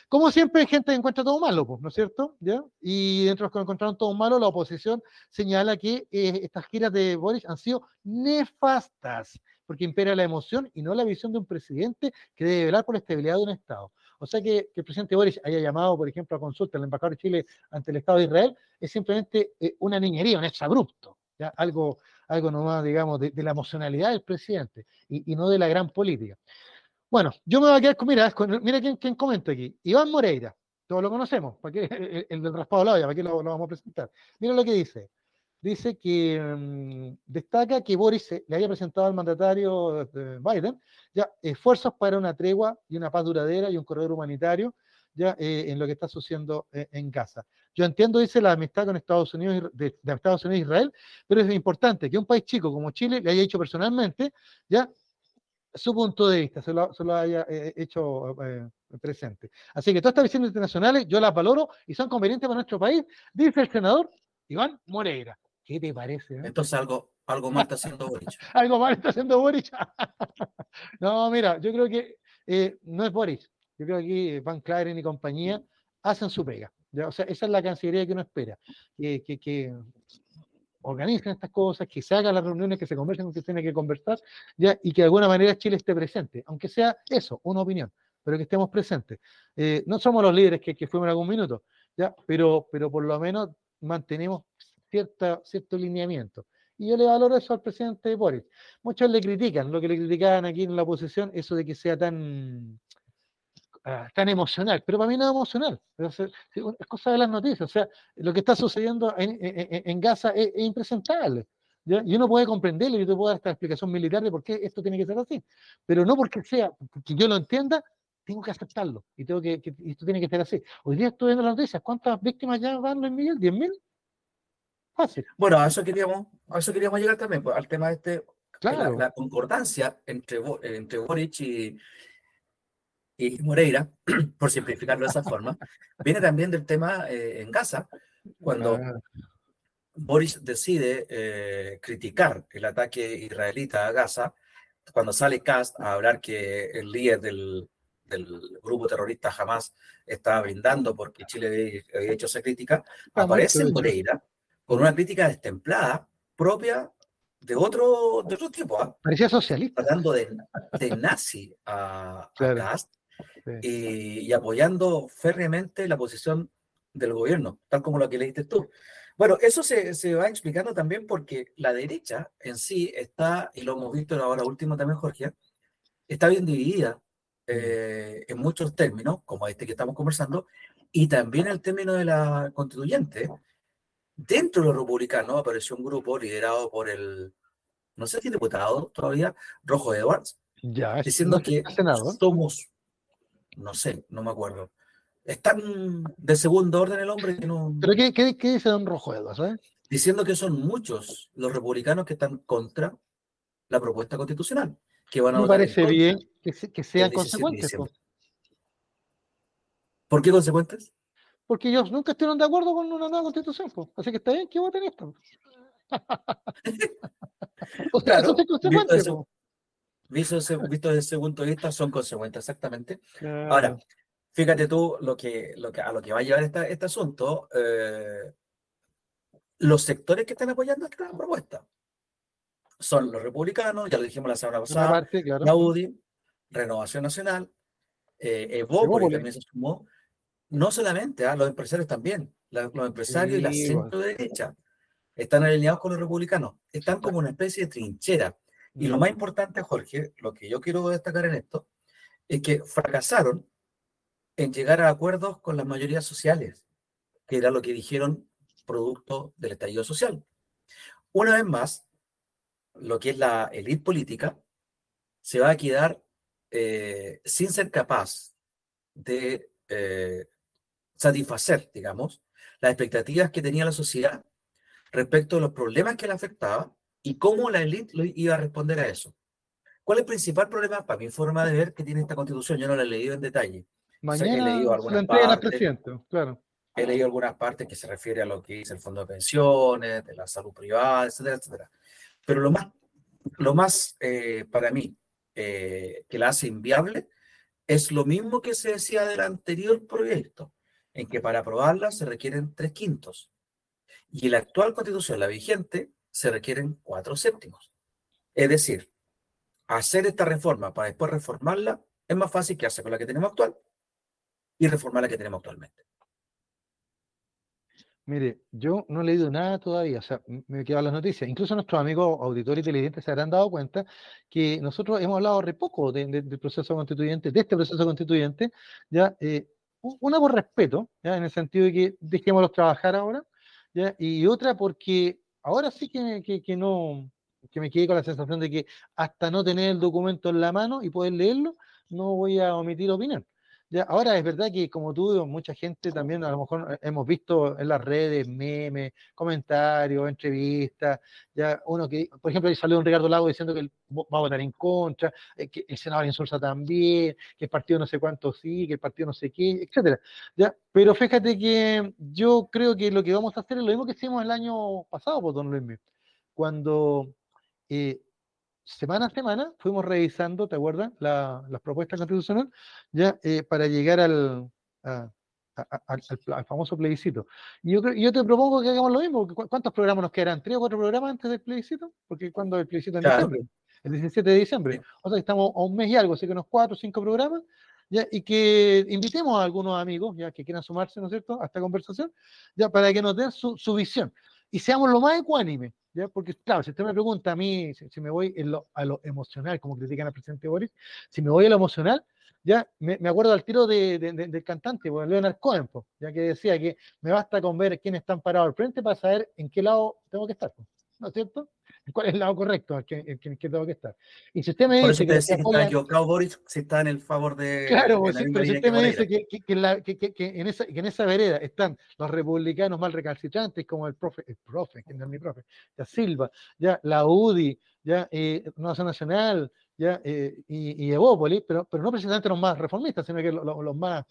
Como siempre, hay gente que encuentra todo malo, ¿no es cierto? Y dentro de los que encontraron todo malo, la oposición señala que eh, estas giras de Boris han sido nefastas, porque impera la emoción y no la visión de un presidente que debe velar por la estabilidad de un Estado. O sea que, el presidente Boris haya llamado, por ejemplo, a consulta al embajador de Chile ante el Estado de Israel es simplemente eh, una niñería, un exabrupto, ¿ya? Algo, algo nomás, digamos, de, la emocionalidad del presidente y no de la gran política. Bueno, yo me voy a quedar con, mira, mira quién, comenta aquí. Iván Moreira, todos lo conocemos, ¿para qué? El, del raspado la olla, ¿para qué lo, vamos a presentar? Mira lo que dice. Dice que mm, destaca que Boris le había presentado al mandatario eh, Biden ya esfuerzos para una tregua y una paz duradera y un corredor humanitario ya eh, en lo que está sucediendo eh, en Gaza. Yo entiendo, dice, la amistad con Estados Unidos, de Estados Unidos e Israel, pero es importante que un país chico como Chile le haya dicho personalmente, ya su punto de vista, se lo, haya eh, hecho eh, presente. Así que todas estas visiones internacionales yo las valoro y son convenientes para nuestro país, dice el senador Iván Moreira. ¿Qué te parece? Eh? Entonces algo, algo mal está haciendo Boric. algo mal está haciendo Boric. no, mira, yo creo que no es Boric, Yo creo que aquí Van Claren y compañía hacen su pega. O sea, esa es la cancillería que uno espera. Que, que, organicen estas cosas, que se hagan las reuniones, que se conversen con que tiene que conversar, ¿ya? y que de alguna manera Chile esté presente, aunque sea eso, una opinión, pero que estemos presentes. Eh, no somos los líderes que, que, fuimos en algún minuto, ¿ya? Pero, pero por lo menos mantenemos cierta, cierto lineamiento. Y yo le valoro eso al presidente Boris. Muchos le critican, lo que le criticaban aquí en la oposición, eso de que sea tan, ah, tan emocional, pero para mí no es emocional, es cosa de las noticias, o sea, lo que está sucediendo en, Gaza es, impresentable. Y uno puede comprenderlo, yo te puedo dar esta explicación militar de por qué esto tiene que ser así, pero no porque sea, que yo lo entienda, tengo que aceptarlo y tengo que, esto tiene que ser así. Hoy día estoy viendo las noticias, ¿cuántas víctimas ya van en Miguel? ¿10.000? Bueno, a eso queríamos, a eso queríamos llegar también, pues, al tema de este, la, concordancia entre, entre Boric y, y Moreira, por simplificarlo de esa forma, viene también del tema eh, en Gaza, cuando Boris decide eh, criticar el ataque israelita a Gaza, cuando sale Kast a hablar que el líder del, del grupo terrorista Hamas estaba brindando porque Chile había hecho esa crítica, aparece Moreira con una crítica destemplada propia de otro, de otro tipo. ¿ah? Parecía socialista. Hablando de, de nazi a, y, apoyando férreamente la posición del gobierno, tal como lo que leíste tú. Bueno, eso se, se, va explicando también porque la derecha en sí está, y lo hemos visto ahora último también, Jorge, está bien dividida mm. eh, en muchos términos, como este que estamos conversando, y también el término de la constituyente, Dentro de los republicanos apareció un grupo liderado por el, no sé si diputado todavía, Rojo Edwards, ya, diciendo que somos, no sé, no me acuerdo. Están de segundo orden el hombre que no. ¿Pero qué, qué, qué dice don Rojo Edwards? Eh? Diciendo que son muchos los republicanos que están contra la propuesta constitucional. Que van a me parece bien que, que sean consecuentes. ¿Por qué consecuentes? porque ellos nunca estuvieron de acuerdo con una nueva constitución, así que está bien que voten esto. o sea, claro, visto, desde, visto, desde ese punto de vista, son consecuentes, exactamente. Ahora, fíjate tú lo que, lo que, a lo que va a llevar esta, este asunto, eh, los sectores que están apoyando esta propuesta son los republicanos, ya lo dijimos la semana pasada, la UDI, Renovación Nacional, eh, Evo, también se sumó, no solamente, ¿ah? los empresarios también, los empresarios y la centro derecha están alineados con los republicanos, están como una especie de trinchera. Y lo más importante, Jorge, lo que yo quiero destacar en esto, es que fracasaron en llegar a acuerdos con las mayorías sociales, que era lo que dijeron producto del estallido social. Una vez más, lo que es la élite política se va a quedar eh, sin ser capaz de eh, satisfacer, digamos, las expectativas que tenía la sociedad respecto a los problemas que le afectaba y cómo la élite iba a responder a eso. ¿Cuál es el principal problema, para mi forma de ver, que tiene esta constitución? Yo no la he leído en detalle. Mañana he leído algunas partes, claro. He leído algunas partes que se refiere a lo que dice el fondo de pensiones, de la salud privada, etcétera, etcétera. Pero lo más, lo más eh, para mí, eh, que la hace inviable, es lo mismo que se decía del anterior proyecto en que para aprobarla se requieren tres quintos. Y la actual constitución, la vigente, se requieren cuatro séptimos. Es decir, hacer esta reforma para después reformarla es más fácil que hacer con la que tenemos actual y reformar la que tenemos actualmente. Mire, yo no he leído nada todavía, o sea, me he quedado las noticias. Incluso nuestros amigos auditores inteligentes se habrán dado cuenta que nosotros hemos hablado re poco del proceso constituyente, de este proceso constituyente, ya eh, una por respeto, ¿ya? en el sentido de que dejémoslos trabajar ahora, ¿ya? y otra porque ahora sí que, que, que, no, que me quedé con la sensación de que hasta no tener el documento en la mano y poder leerlo, no voy a omitir opinión ahora es verdad que como tú, mucha gente también a lo mejor eh, hemos visto en las redes memes, comentarios, entrevistas, ya uno que, por ejemplo, ahí salió un Ricardo Lago diciendo que va a votar en contra, eh, que el senador insulsa también, que el partido no sé cuánto sí, que el partido no sé qué, etcétera. ¿ya? Pero fíjate que yo creo que lo que vamos a hacer es lo mismo que hicimos el año pasado, por pues, don Luis, cuando eh, semana a semana fuimos revisando, ¿te acuerdas? La, las propuestas constitucionales, ya eh, para llegar al, al, famoso plebiscito. Y yo, yo te propongo que hagamos lo mismo. ¿Cuántos programas nos quedarán? ¿Tres o cuatro programas antes del plebiscito? Porque cuando el plebiscito en diciembre, el 17 de diciembre. O sea, estamos a un mes y algo, así que unos cuatro o cinco programas. ¿ya? y que invitemos a algunos amigos ya que quieran sumarse, ¿no es cierto?, a esta conversación, ya para que nos den su, su visión y seamos lo más ecuánime, ¿ya? Porque, claro, si usted me pregunta a mí, si, me voy a lo emocional, como critican al presidente Boris, si me voy a lo emocional, ya me, acuerdo al tiro de, del cantante, pues, Leonard Cohen, ya que decía que me basta con ver quiénes están parados al frente para saber en qué lado tengo que estar, ¿no es cierto? ¿Cuál es el lado correcto en que, que, tengo que estar? Y si usted me dice que, si está equivocado Boris, si está en el favor de. Claro, pues, pero si usted me dice que, en esa, que en esa vereda están los republicanos más recalcitrantes, como el profe, el profe, que no es mi profe, ya Silva, ya la UDI, ya eh, Nacional, ¿ya? Eh, y, y Evópolis, pero, pero no precisamente los más reformistas, sino que los, más,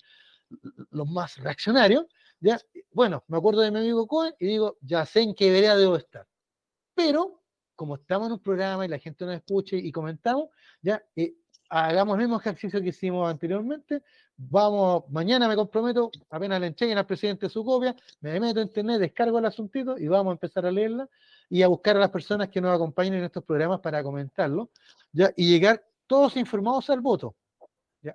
los más reaccionarios, ¿ya? Bueno, me acuerdo de mi amigo Cohen y digo, ya sé en qué vereda debo estar. Pero, como estamos en un programa y la gente nos escucha y comentamos, ya eh, hagamos el mismo ejercicio que hicimos anteriormente. Vamos, mañana me comprometo, apenas le entreguen al presidente su copia, me meto en internet, descargo el asuntito y vamos a empezar a leerla y a buscar a las personas que nos acompañen en estos programas para comentarlo, ¿ya? y llegar todos informados al voto.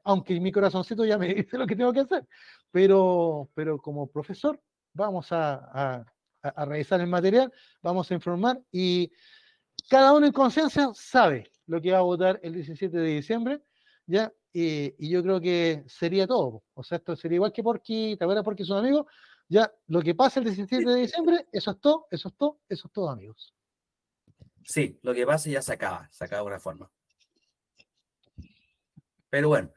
Aunque mi corazoncito ya me dice lo que tengo que hacer, pero, pero como profesor vamos a, a, revisar el material, vamos a informar y cada uno en conciencia sabe lo que va a votar el 17 de diciembre, ¿ya? Y, y, yo creo que sería todo. O sea, esto sería igual que Porky, ¿te acuerdas Porky sus amigos? Ya, lo que pasa el 17 de diciembre, eso es todo, eso es todo, eso es todo, amigos. Sí, lo que pasa ya se acaba, se acaba de una forma. Pero bueno,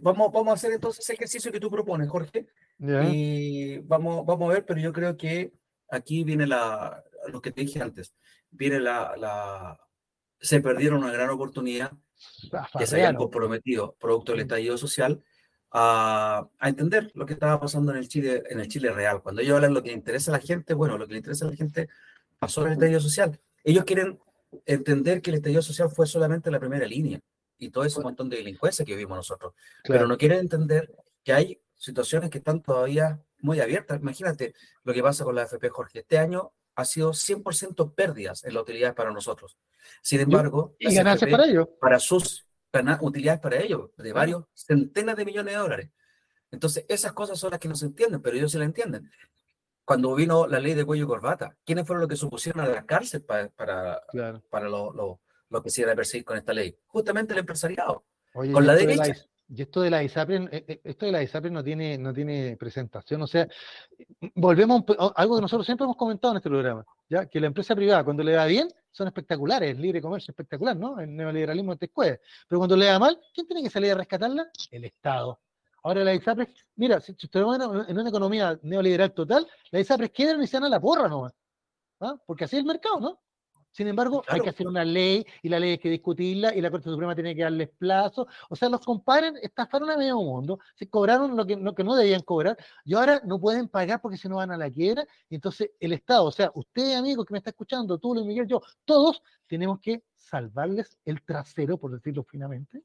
vamos, vamos a hacer entonces el ejercicio que tú propones, Jorge. Y vamos, vamos a ver, pero yo creo que aquí viene la, lo que te dije antes, viene la, la se perdieron una gran oportunidad que se habían comprometido producto del estallido social a, entender lo que estaba pasando en el Chile, en el Chile real. Cuando ellos hablan lo que le interesa a la gente, bueno, lo que le interesa a la gente pasó en el estallido social. Ellos quieren entender que el estallido social fue solamente la primera línea y todo ese montón de delincuencia que vivimos nosotros. Pero no quieren entender que hay situaciones que están todavía muy abiertas. Imagínate lo que pasa con la FP, Jorge. Este año ha sido 100% pérdidas en la utilidad para nosotros. Sin embargo, y ganancias para ellos. Para sus utilidades para ellos, de varios centenas de millones de dólares. Entonces, esas cosas son las que no se entienden, pero ellos sí la entienden. Cuando vino la ley de cuello y corbata, ¿quiénes fueron los que supusieron a la cárcel para, para, para lo, lo, lo, que se iba a perseguir con esta ley? Justamente el empresariado. con la derecha. Y esto de la ISAPRE, eh, eh, esto de la ISAPRE no tiene, no tiene presentación. O sea, volvemos a algo que nosotros siempre hemos comentado en este programa, ya que la empresa privada, cuando le va bien, son espectaculares, libre comercio espectacular, ¿no? El neoliberalismo te escuece. Pero cuando le da mal, ¿quién tiene que salir a rescatarla? El Estado. Ahora la ISAPRES, mira, si va en una economía neoliberal total, la ISAPRES quedan y se dan a la porra nomás. ¿ah? Porque así es el mercado, ¿no? Sin embargo, hay que hacer una ley y la ley hay que discutirla y la Corte Suprema tiene que darles plazo. O sea, los comparen, estafaron a medio mundo, se cobraron lo que, lo que no debían cobrar y ahora no pueden pagar porque se no van a la quiebra. Y entonces el Estado, o sea, usted, amigo que me está escuchando, tú, Luis Miguel, yo, todos tenemos que salvarles el trasero, por decirlo finamente,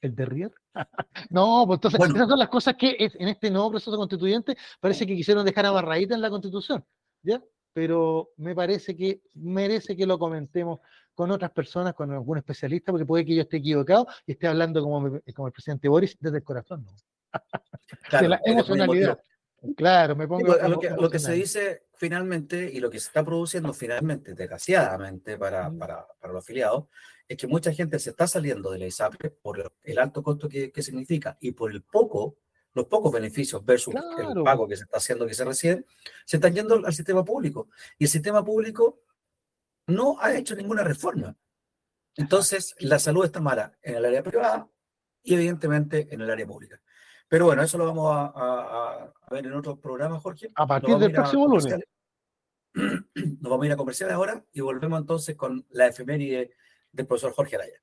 el derrier. no, pues entonces esas son las cosas que en este nuevo proceso constituyente parece que quisieron dejar amarradita en la Constitución. ¿Ya? Pero me parece que merece que lo comentemos con otras personas, con algún especialista, porque puede que yo esté equivocado y esté hablando como, como el presidente Boris desde el corazón. ¿no? Claro, la emocionalidad. Claro, me pongo. lo, que, lo, que, se dice finalmente y lo que se está produciendo finalmente, desgraciadamente para, para, para los afiliados, es que mucha gente se está saliendo de la ISAPRE por el alto costo que, que significa y por el poco los pocos beneficios versus el pago que se está haciendo, que se recibe, se están yendo al sistema público. Y el sistema público no ha hecho ninguna reforma. Entonces, la salud está mala en el área privada y evidentemente en el área pública. Pero bueno, eso lo vamos a, ver en otros programas, Jorge. A partir del próximo lunes. Nos vamos a ir a comerciales ahora y volvemos entonces con la efeméride del profesor Jorge Araya.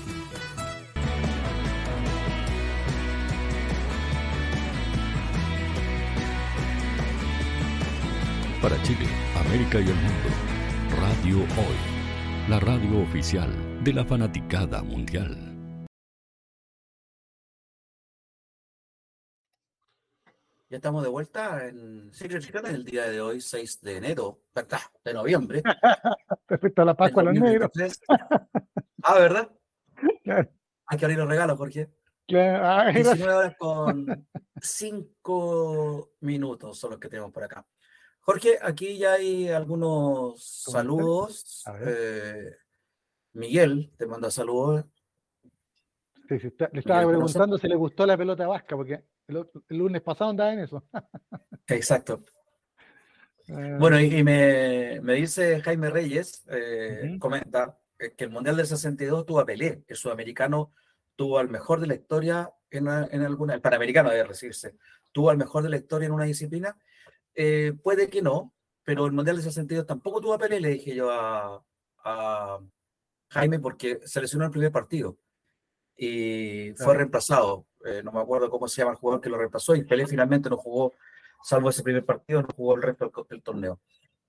para Chile, América y el mundo. Radio Hoy, la radio oficial de la fanaticada mundial. Ya estamos de vuelta en Secret Chicana el día de hoy, 6 de enero, ¿verdad? De noviembre. Respecto a la Pascua, los negros. ah, ¿verdad? Hay que abrir los regalos, Jorge. Claro. 19 horas con 5 minutos son los que tenemos por acá. Jorge, aquí ya hay algunos saludos. Eh, Miguel te manda saludos. Sí, sí, le estaba preguntando si le gustó la pelota vasca, porque el, lunes pasado andaba en eso. Exacto. Eh, bueno, y, me, dice Jaime Reyes, eh, comenta que el Mundial del 62 tuvo a Pelé, el sudamericano tuvo al mejor de la historia en, en alguna, el panamericano debe decirse, tuvo al mejor de la historia en una disciplina. Eh, puede que no, pero el Mundial del 62 tampoco tuvo a Pelé, le dije yo a, a Jaime, porque se lesionó el primer partido y fue reemplazado. Eh, no me acuerdo cómo se llama el jugador que lo reemplazó y Pelé finalmente no jugó, salvo ese primer partido, no jugó el resto del, torneo.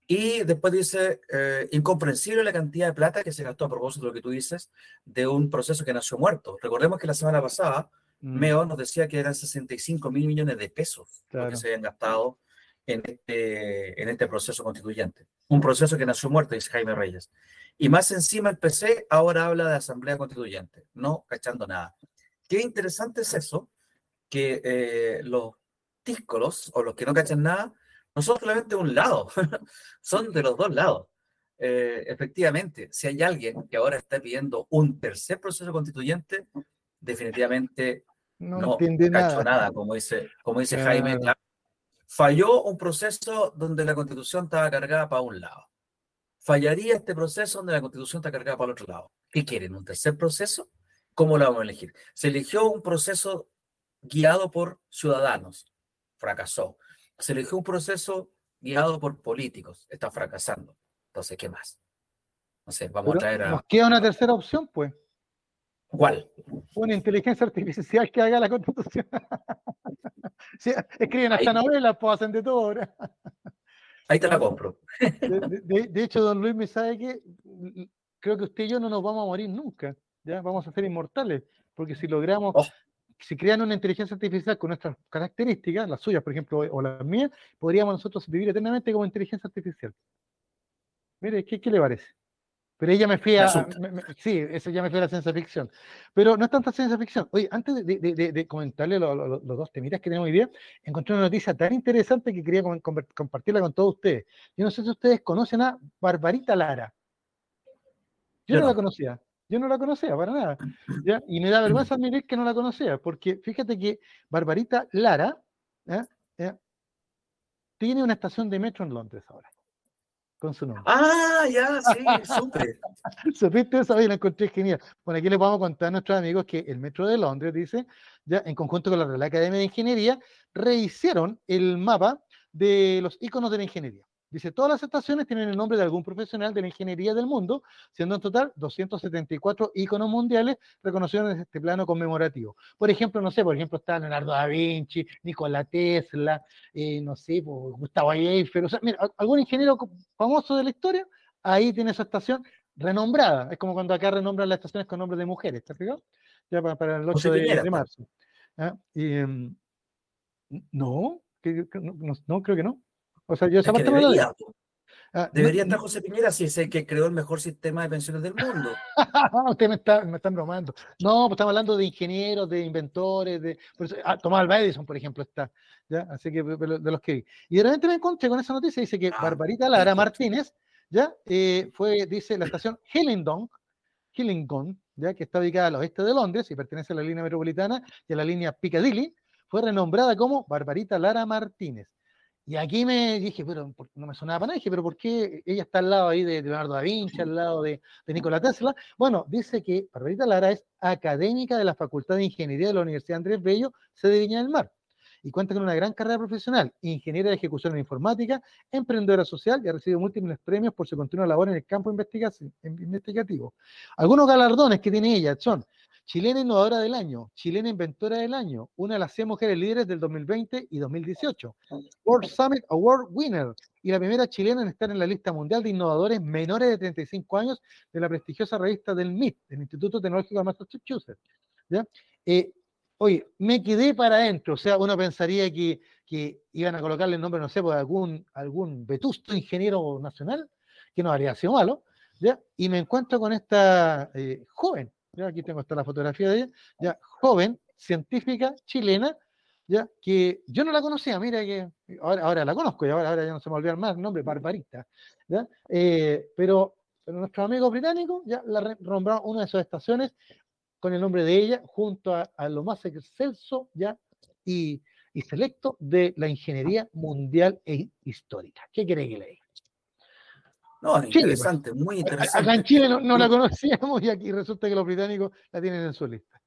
Y después dice, eh, incomprensible la cantidad de plata que se gastó a propósito de lo que tú dices, de un proceso que nació muerto. Recordemos que la semana pasada, mm. Meo nos decía que eran 65 mil millones de pesos que se habían gastado en este, en este proceso constituyente. Un proceso que nació muerto, dice Jaime Reyes. Y más encima el PC ahora habla de asamblea constituyente, no cachando nada. Qué interesante es eso, que eh, los tíscolos o los que no cachan nada no son solamente un lado, son de los dos lados. Eh, efectivamente, si hay alguien que ahora está pidiendo un tercer proceso constituyente, definitivamente no, no entiende nada. nada. como dice, como dice Jaime. Falló un proceso donde la constitución estaba cargada para un lado fallaría este proceso donde la constitución está cargada para el otro lado. ¿Qué quieren? ¿Un tercer proceso? ¿Cómo lo vamos a elegir? Se eligió un proceso guiado por ciudadanos, fracasó. Se eligió un proceso guiado por políticos, está fracasando. Entonces, ¿qué más? No sé, vamos a traer a... Nos queda una tercera opción, pues. ¿Cuál? Una inteligencia artificial que haga la constitución. escriben hasta novelas, pues hacen de todo ahora. Ahí te la compro. De, hecho, don Luis me sabe que creo que usted y yo no nos vamos a morir nunca. ¿ya? Vamos a ser inmortales. Porque si logramos, oh. si crean una inteligencia artificial con nuestras características, las suyas, por ejemplo, o las mías, podríamos nosotros vivir eternamente como inteligencia artificial. Mire, ¿qué, qué le parece? Pero ella me fui a. sí, eso ya me fui a la ciencia ficción. Pero no es tanta ciencia ficción. Oye, antes de, de, de comentarle los dos temitas que tenemos hoy día, encontré una noticia tan interesante que quería compartirla con todos ustedes. Yo no sé si ustedes conocen a Barbarita Lara. Yo, no, la conocía. Yo no la conocía para nada. ¿ya? Y me da vergüenza admitir que no la conocía, porque fíjate que Barbarita Lara tiene una estación de metro en Londres ahora con su nombre. Ah, ya, sí, supe. Supiste eso, y la encontré genial. Bueno, aquí les vamos a contar a nuestros amigos que el Metro de Londres, dice, ya en conjunto con la Real Academia de Ingeniería, rehicieron el mapa de los iconos de la ingeniería. Dice, todas las estaciones tienen el nombre de algún profesional de la ingeniería del mundo, siendo en total 274 íconos mundiales reconocidos en este plano conmemorativo. Por ejemplo, no sé, por ejemplo está Leonardo da Vinci, Nikola Tesla, eh, no sé, Gustavo Eiffel, o sea, mira, algún ingeniero famoso de la historia, ahí tiene esa estación renombrada. Es como cuando acá renombran las estaciones con nombres de mujeres, ¿está fijado? Ya para, el 8 de, marzo. ¿Ah? Em, no, no, creo que no. O sea, yo esa parte debería, ah, debería estar José Piñera si es el que creó el mejor sistema de pensiones del mundo. Usted me está, me están bromando. No, pues estamos hablando de ingenieros, de inventores, de ah, Tomás Alva Edison, por ejemplo, está. ¿ya? Así que de, los que vi. Y de repente me encontré con esa noticia, dice que ah, Barbarita Lara Martínez, ya, eh, fue, dice, la estación Hillingdon, Hillingdon, ya, que está ubicada al oeste de Londres y pertenece a la línea metropolitana y a la línea Piccadilly, fue renombrada como Barbarita Lara Martínez. Y aquí me dije, pero no me sonaba para nada, dije, pero ¿por qué ella está al lado ahí de Leonardo da Vinci, al lado de, de Nikola Tesla? Bueno, dice que Barbarita Lara es académica de la Facultad de Ingeniería de la Universidad Andrés Bello, sede de Viña del Mar, y cuenta con una gran carrera profesional, ingeniera de ejecución en informática, emprendedora social y ha recibido múltiples premios por su continua labor en el campo investigativo. Algunos galardones que tiene ella son chilena innovadora del año, chilena inventora del año, una de las 100 mujeres líderes del 2020 y 2018, World Summit Award winner y la primera chilena en estar en la lista mundial de innovadores menores de 35 años de la prestigiosa revista del MIT, del Instituto Tecnológico de Massachusetts. ¿ya? Eh, oye, me quedé para adentro, o sea, uno pensaría que, que iban a colocarle el nombre, no sé, de pues, algún, algún vetusto ingeniero nacional, que no habría sido malo, ¿ya? y me encuentro con esta eh, joven, ¿ya? aquí tengo hasta la fotografía de ella, ya, joven, científica chilena, ya, que yo no la conocía, mira que ahora, ahora la conozco y ahora, ahora ya no se me olvida más nombre, Barbarita, ¿ya? Eh, pero, pero nuestros amigos británicos ya la nombraron una de sus estaciones con el nombre de ella, junto a, lo más excelso ya y, y, selecto de la ingeniería mundial e histórica. ¿Qué quiere que le diga? No, Chile, interesante, pues. muy interesante. Acá en Chile no, no, la conocíamos y aquí resulta que los británicos la tienen en su lista.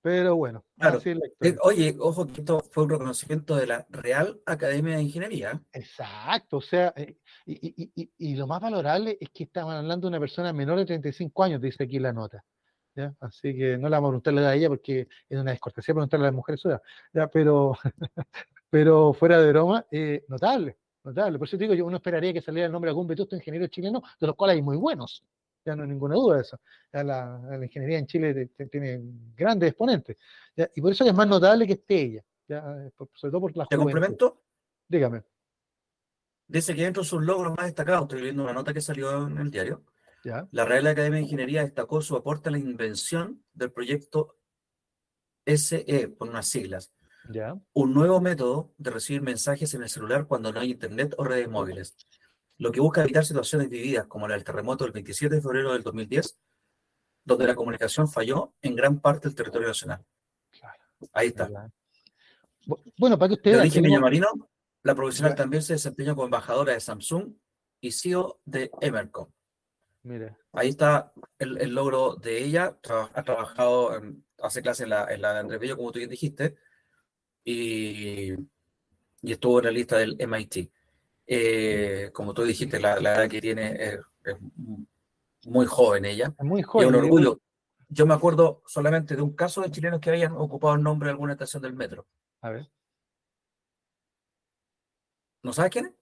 Pero bueno, claro. Eh, oye, ojo que esto fue un reconocimiento de la Real Academia de Ingeniería. Exacto, o sea, eh, y, y, y, lo más valorable es que estaban hablando de una persona menor de 35 años, dice aquí la nota. ¿ya? Así que no le vamos a preguntarle a ella porque es una descortesía preguntarle a las mujeres ¿ya? Pero, pero fuera de broma, eh, notable. Notable. Por eso te digo, yo uno esperaría que saliera el nombre de algún vetusto ingeniero chileno, de los cuales hay muy buenos. Ya no hay ninguna duda de eso. Ya la, la, ingeniería en Chile tiene grandes exponentes. ¿ya? Y por eso es más notable que esté ella. ¿ya? Sobre todo por la ¿Te complemento? Dígame. Dice que dentro de sus logros más destacados, estoy viendo una nota que salió en el diario, ¿Ya? la Real Academia de Ingeniería destacó su aporte a la invención del proyecto SE, por unas siglas, ¿Ya? Un nuevo método de recibir mensajes en el celular cuando no hay internet o redes móviles, lo que busca evitar situaciones vividas como la del terremoto del 27 de febrero del 2010, donde la comunicación falló en gran parte del territorio nacional. Claro. Ahí está. Claro. Bueno, para que usted De origen tenemos... marino, la profesional también se desempeñó como embajadora de Samsung y CEO de Emercom. Mire. Ahí está el, el logro de ella. Tra ha trabajado, en, hace clase en la, en la de Andrés Bello, como tú bien dijiste, y, y estuvo en la lista del MIT. Eh, como tú dijiste, la, la, edad que tiene es, es, muy joven ella. Es muy joven. Y un orgullo. Yo me acuerdo solamente de un caso de chilenos que habían ocupado el nombre de alguna estación del metro. A ver. ¿No sabes quién es?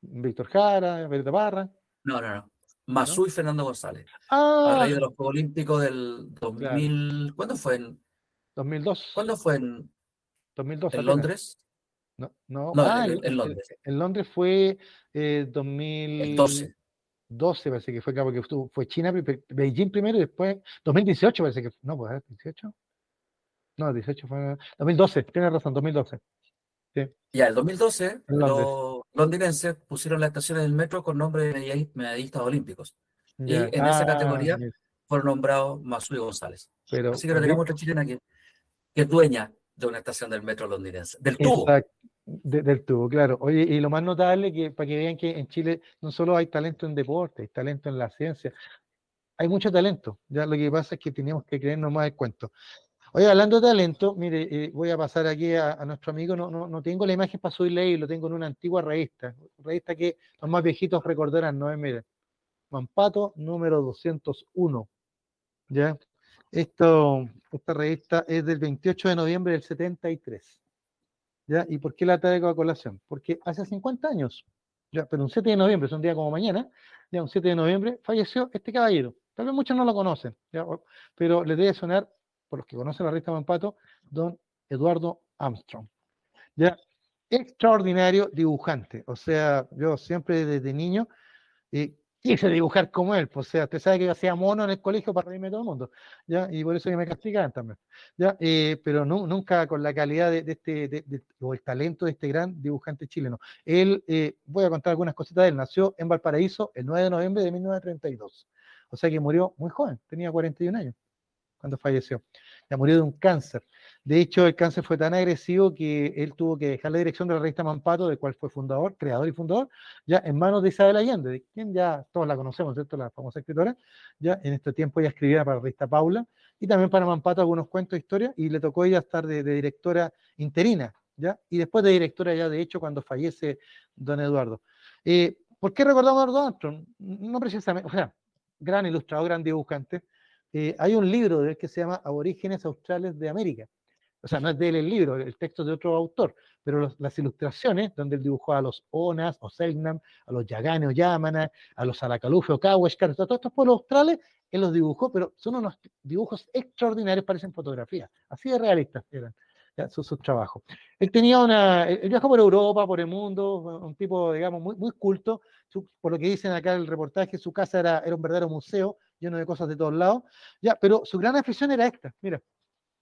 Víctor Jara, Berta Barra. No, no, no. Masú ¿No? y Fernando González. Ah, a raíz de los Juegos Olímpicos del 2000. Claro. ¿Cuándo fue? En, 2002. ¿Cuándo fue en, 2002, ¿En Londres? No, no, no ah, en, en, Londres. En Londres fue eh, 2012. 12 parece que fue, claro, porque fue China, Beijing primero y después 2018 parece que no, pues 18. No, 18 fue 2012, tienes razón, 2012. Sí. Ya, el 2012 los londinenses pusieron las estaciones del metro con nombre de medallistas olímpicos. Ya. Y en ah, esa categoría yes. fueron nombrados Masui González. Pero, Así que lo tenemos otra chilena que, que es dueña de una estación del metro londinense, del tubo. Exacto. De, del tubo, claro. Oye, y lo más notable que para que vean que en Chile no solo hay talento en deporte, hay talento en la ciencia, hay mucho talento. Ya lo que pasa es que tenemos que creernos más el cuento. Oye, hablando de talento, mire, eh, voy a pasar aquí a, nuestro amigo, no, no, no, tengo la imagen para subirle ahí, lo tengo en una antigua revista, revista que los más viejitos recordarán, ¿no? Mire, Mampato número 201, ¿ya? Esto, esta revista es del 28 de noviembre del 73. ¿Ya? ¿Y por qué la traigo a colación? Porque hace 50 años, ya, pero un 7 de noviembre, es un día como mañana, ya un 7 de noviembre, falleció este caballero. Tal vez muchos no lo conocen, pero les debe sonar, por los que conocen la revista Mampato, don Eduardo Armstrong. ¿ya? Extraordinario dibujante. O sea, yo siempre desde niño eh, quise dibujar como él, pues, o sea, usted sabe que yo hacía mono en el colegio para reírme todo el mundo, ¿ya? Y por eso que me castigaban también, ¿ya? Eh, pero nunca con la calidad de, este, de, o el talento de este gran dibujante chileno. Él, eh, voy a contar algunas cositas de él, nació en Valparaíso el 9 de noviembre de 1932, o sea que murió muy joven, tenía 41 años cuando falleció. Ya murió de un cáncer. De hecho, el cáncer fue tan agresivo que él tuvo que dejar la dirección de la revista Mampato, del cual fue fundador, creador y fundador, ya en manos de Isabel Allende, de quien ya todos la conocemos, ¿cierto? La famosa escritora. Ya en este tiempo ella escribía para la revista Paula y también para Mampato algunos cuentos de historia y le tocó ella estar de, de directora interina, ¿ya? Y después de directora ya, de hecho, cuando fallece don Eduardo. Eh, ¿Por qué recordamos a Eduardo Armstrong? No precisamente, o sea, gran ilustrador, gran dibujante, eh, hay un libro de él que se llama Aborígenes Australes de América. O sea, no es de él el libro, el texto de otro autor, pero las ilustraciones, donde él dibujó a los Onas o Selknam, a los Yagane o Yamana, a los Aracalufe o Kaweshkar, todos estos pueblos australes, él los dibujó, pero son unos dibujos extraordinarios, parecen fotografías, así de realistas eran sus, trabajos. Él tenía una, él viajó por Europa, por el mundo, un tipo, digamos, muy, muy culto, por lo que dicen acá en el reportaje, su casa era, era un verdadero museo, lleno de cosas de todos lados, ya, pero su gran afición era esta, mira,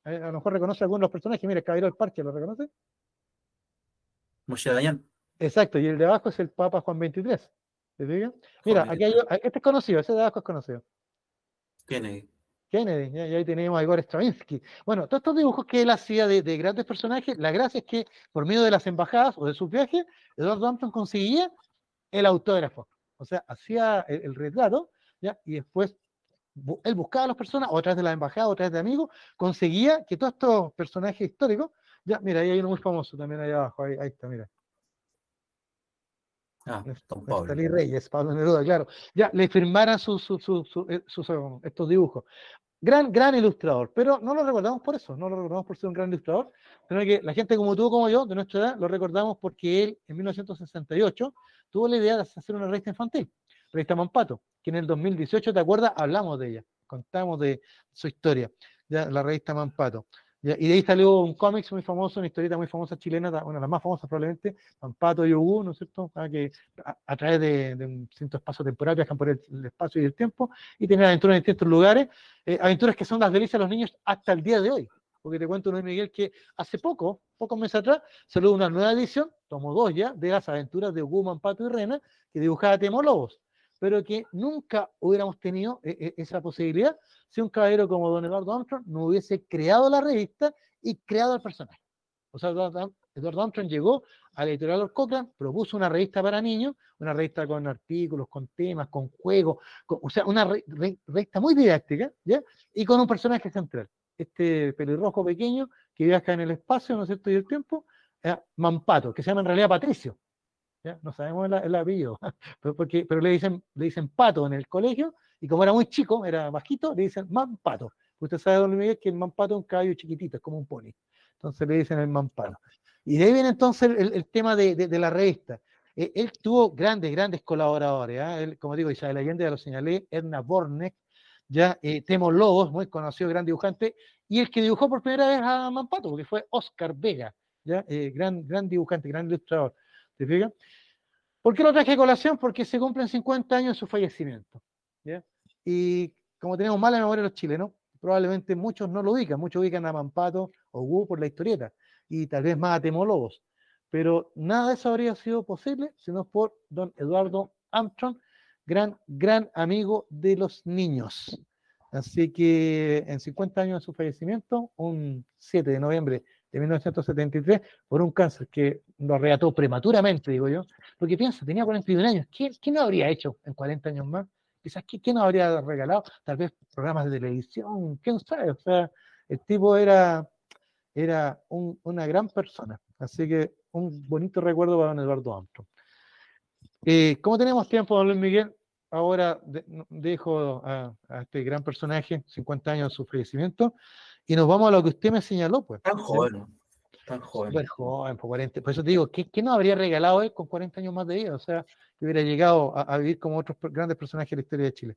a, lo mejor reconoce algunos de los personajes, mira, el caballero del parque, ¿lo reconoce? Moshe Dayan. Exacto, y el de abajo es el Papa Juan 23. Mira, aquí hay, este es conocido, ese de abajo es conocido. Kennedy. Kennedy, y ahí tenemos a Igor Stravinsky. Bueno, todos estos dibujos que él hacía de, grandes personajes, la gracia es que por medio de las embajadas o de sus viajes, Eduardo Hampton conseguía el autógrafo. O sea, hacía el, retrato, ¿ya? y después él buscaba a las personas, o a través de la embajada, o a través de amigos, conseguía que todos estos personajes históricos, ya, mira, ahí hay uno muy famoso también ahí abajo, ahí, está, mira. Ah, Pablo. Reyes, Pablo Neruda, claro. Ya, le firmaran sus, eh, estos dibujos. Gran, gran ilustrador, pero no lo recordamos por eso, no lo recordamos por ser un gran ilustrador, sino que la gente como tú, como yo, de nuestra edad, lo recordamos porque él en 1968 tuvo la idea de hacer una revista infantil, revista Mampato, que en el 2018, ¿te acuerdas? Hablamos de ella, contamos de su historia, la revista Mampato. Y de ahí salió un cómics muy famoso, una historieta muy famosa chilena, una de las más famosas probablemente, Pampato y Ugu, ¿no es cierto? Ah, que a, través de, un cierto espacio temporal viajan por el, espacio y el tiempo y tienen aventuras en distintos lugares, eh, aventuras que son las delicias de los niños hasta el día de hoy. Porque te cuento, Luis Miguel, que hace poco, pocos meses atrás, salió una nueva edición, tomo dos ya, de las aventuras de Ugu, Pampato y Rena, que dibujaba Temo Lobos pero que nunca hubiéramos tenido eh, eh, esa posibilidad si un caballero como don Eduardo Armstrong no hubiese creado la revista y creado el personaje. O sea, Eduardo Armstrong llegó a la editorial Cochrane, propuso una revista para niños, una revista con artículos, con temas, con juegos, o sea, una revista muy didáctica, ¿ya? Y con un personaje central, este pelirrojo pequeño que viaja en el espacio, ¿no es cierto?, y el tiempo, eh, Mampato, que se llama en realidad Patricio, no sabemos el, apellido, pero, porque, pero le, dicen, le dicen pato en el colegio, y como era muy chico, era bajito, le dicen mampato. Usted sabe, don Miguel, que el mampato es un caballo chiquitito, es como un pony. Entonces le dicen el mampato. Y de ahí viene entonces el, tema de, la revista. Eh, él tuvo grandes, grandes colaboradores. ¿ah? Él, como digo, Isabel Allende, ya lo señalé, Edna Bornek, ya eh, Temo Lobos, muy conocido, gran dibujante, y el que dibujó por primera vez a Mampato, porque fue Oscar Vega, ya eh, gran, gran dibujante, gran ilustrador. ¿Te fijas? ¿Por qué lo traje a colación? Porque se cumplen 50 años de su fallecimiento. Y como tenemos mala memoria los chilenos, probablemente muchos no lo ubican, muchos ubican a Mampato o Wu por la historieta, y tal vez más a Temolobos. Pero nada de eso habría sido posible sino por don Eduardo Armstrong, gran, gran amigo de los niños. Así que en 50 años de su fallecimiento, un 7 de noviembre de 1973 por un cáncer que lo arrebató prematuramente, digo yo, porque piensa, tenía 41 años, ¿qué, qué no habría hecho en 40 años más? Quizás, ¿qué, ¿qué nos habría regalado? Tal vez programas de televisión, quién sabe, o sea, el tipo era, era una gran persona, así que un bonito recuerdo para don Eduardo Armstrong. Eh, ¿Cómo tenemos tiempo, don Luis Miguel? Ahora dejo a, a, este gran personaje, 50 años de su fallecimiento, y nos vamos a lo que usted me señaló, pues. Tan joven, tan joven. Súper joven, por, 40, por eso te digo, ¿qué, ¿qué, nos habría regalado él con 40 años más de vida? O sea, que hubiera llegado a, vivir como otros grandes personajes de la historia de Chile.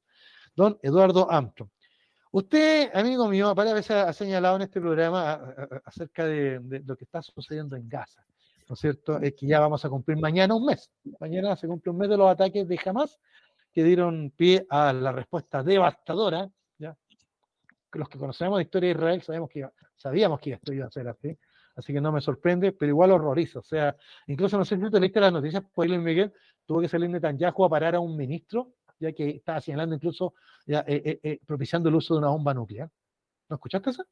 Don Eduardo Armstrong. Usted, amigo mío, varias veces ha señalado en este programa acerca de, lo que está sucediendo en Gaza, ¿no es cierto? Es que ya vamos a cumplir mañana un mes. Mañana se cumple un mes de los ataques de Hamas que dieron pie a la respuesta devastadora los que conocemos la historia de Israel sabemos que sabíamos que esto iba a ser así, así que no me sorprende, pero igual horroriza. O sea, incluso no sé si tú leíste las noticias, pues Miguel tuvo que salir Netanyahu a parar a un ministro, ya que estaba señalando incluso, ya, eh, eh, eh, propiciando el uso de una bomba nuclear. ¿No escuchaste eso?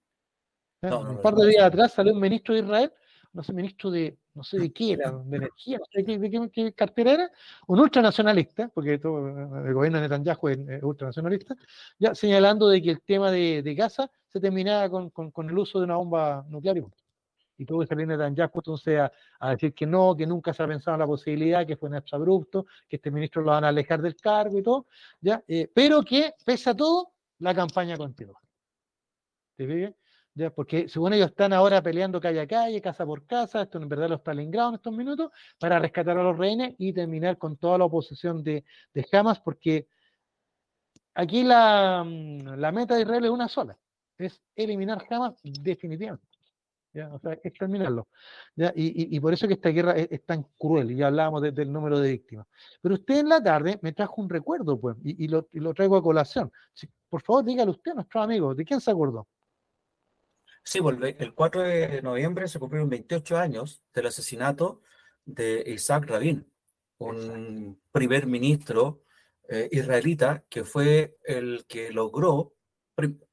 un par de días atrás salió un ministro de Israel no sé, ministro de, no sé de qué era, de energía, no sé de qué, cartera era, un ultranacionalista, porque todo, el gobierno de Netanyahu es ultranacionalista, ya señalando de que el tema de, de Gaza se terminaba con, con, el uso de una bomba nuclear y Y tuvo que salir Netanyahu entonces a, decir que no, que nunca se ha pensado en la posibilidad, que fue un abrupto, que este ministro lo van a alejar del cargo y todo, ¿ya? Eh, pero que, pese a todo, la campaña continúa. ¿Te fijas? ¿Ya? Porque según ellos están ahora peleando calle a calle, casa por casa, esto en verdad los Stalingrado en estos minutos, para rescatar a los rehenes y terminar con toda la oposición de, de Hamas, porque aquí la, mm, la meta de Israel es una sola, es eliminar Hamas definitivamente. O sea, exterminarlo. ¿ya? Y, y, por eso que esta guerra es, tan cruel, y ya hablábamos del número de víctimas. Pero usted en la tarde me trajo un recuerdo, pues, y, lo, lo, traigo a colación. por favor, dígale usted a nuestro amigo, ¿de quién se acordó? Sí, el 4 de noviembre se cumplieron 28 años del asesinato de Isaac Rabin, un primer ministro eh, israelita que fue el que logró,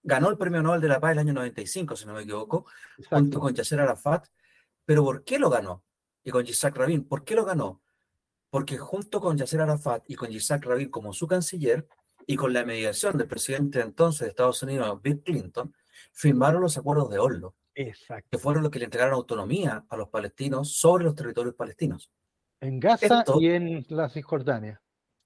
ganó el Premio Nobel de la Paz el año 95, si no me equivoco, junto con Yasser Arafat. Pero ¿por qué lo ganó? Y con Isaac Rabin, ¿por qué lo ganó? Porque junto con Yasser Arafat y con Isaac Rabin como su canciller, y con la mediación del presidente entonces de Estados Unidos, Bill Clinton, firmaron los acuerdos de Oslo, Exacto. que fueron los que le entregaron autonomía a los palestinos sobre los territorios palestinos. En Gaza y en la Cisjordania.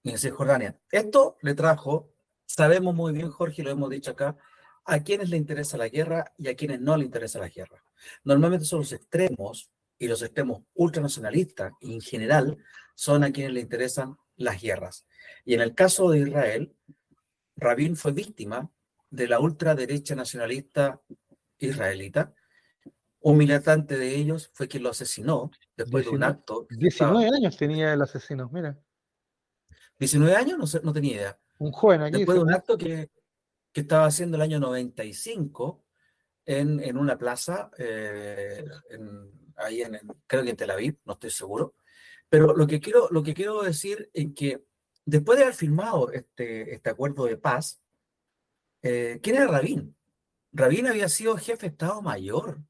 en Cisjordania. Esto le trajo, sabemos muy bien, Jorge, lo hemos dicho acá, a quienes le interesa la guerra y a quienes no le interesa la guerra. Normalmente son los extremos y los extremos ultranacionalistas en general son a quienes le interesan las guerras. Y en el caso de Israel, Rabin fue víctima de la ultraderecha nacionalista israelita. Un militante de ellos fue quien lo asesinó después de un acto. 19 años tenía el asesino, mira. 19 años, no, sé, no tenía idea. Un joven aquí. Después de un acto que, que estaba haciendo el año 95 en, en una plaza, eh, en, ahí en, creo que en Tel Aviv, no estoy seguro. Pero lo que quiero, lo que quiero decir es que después de haber firmado este, este acuerdo de paz, eh, ¿quién era Rabin? Rabin había sido jefe de Estado Mayor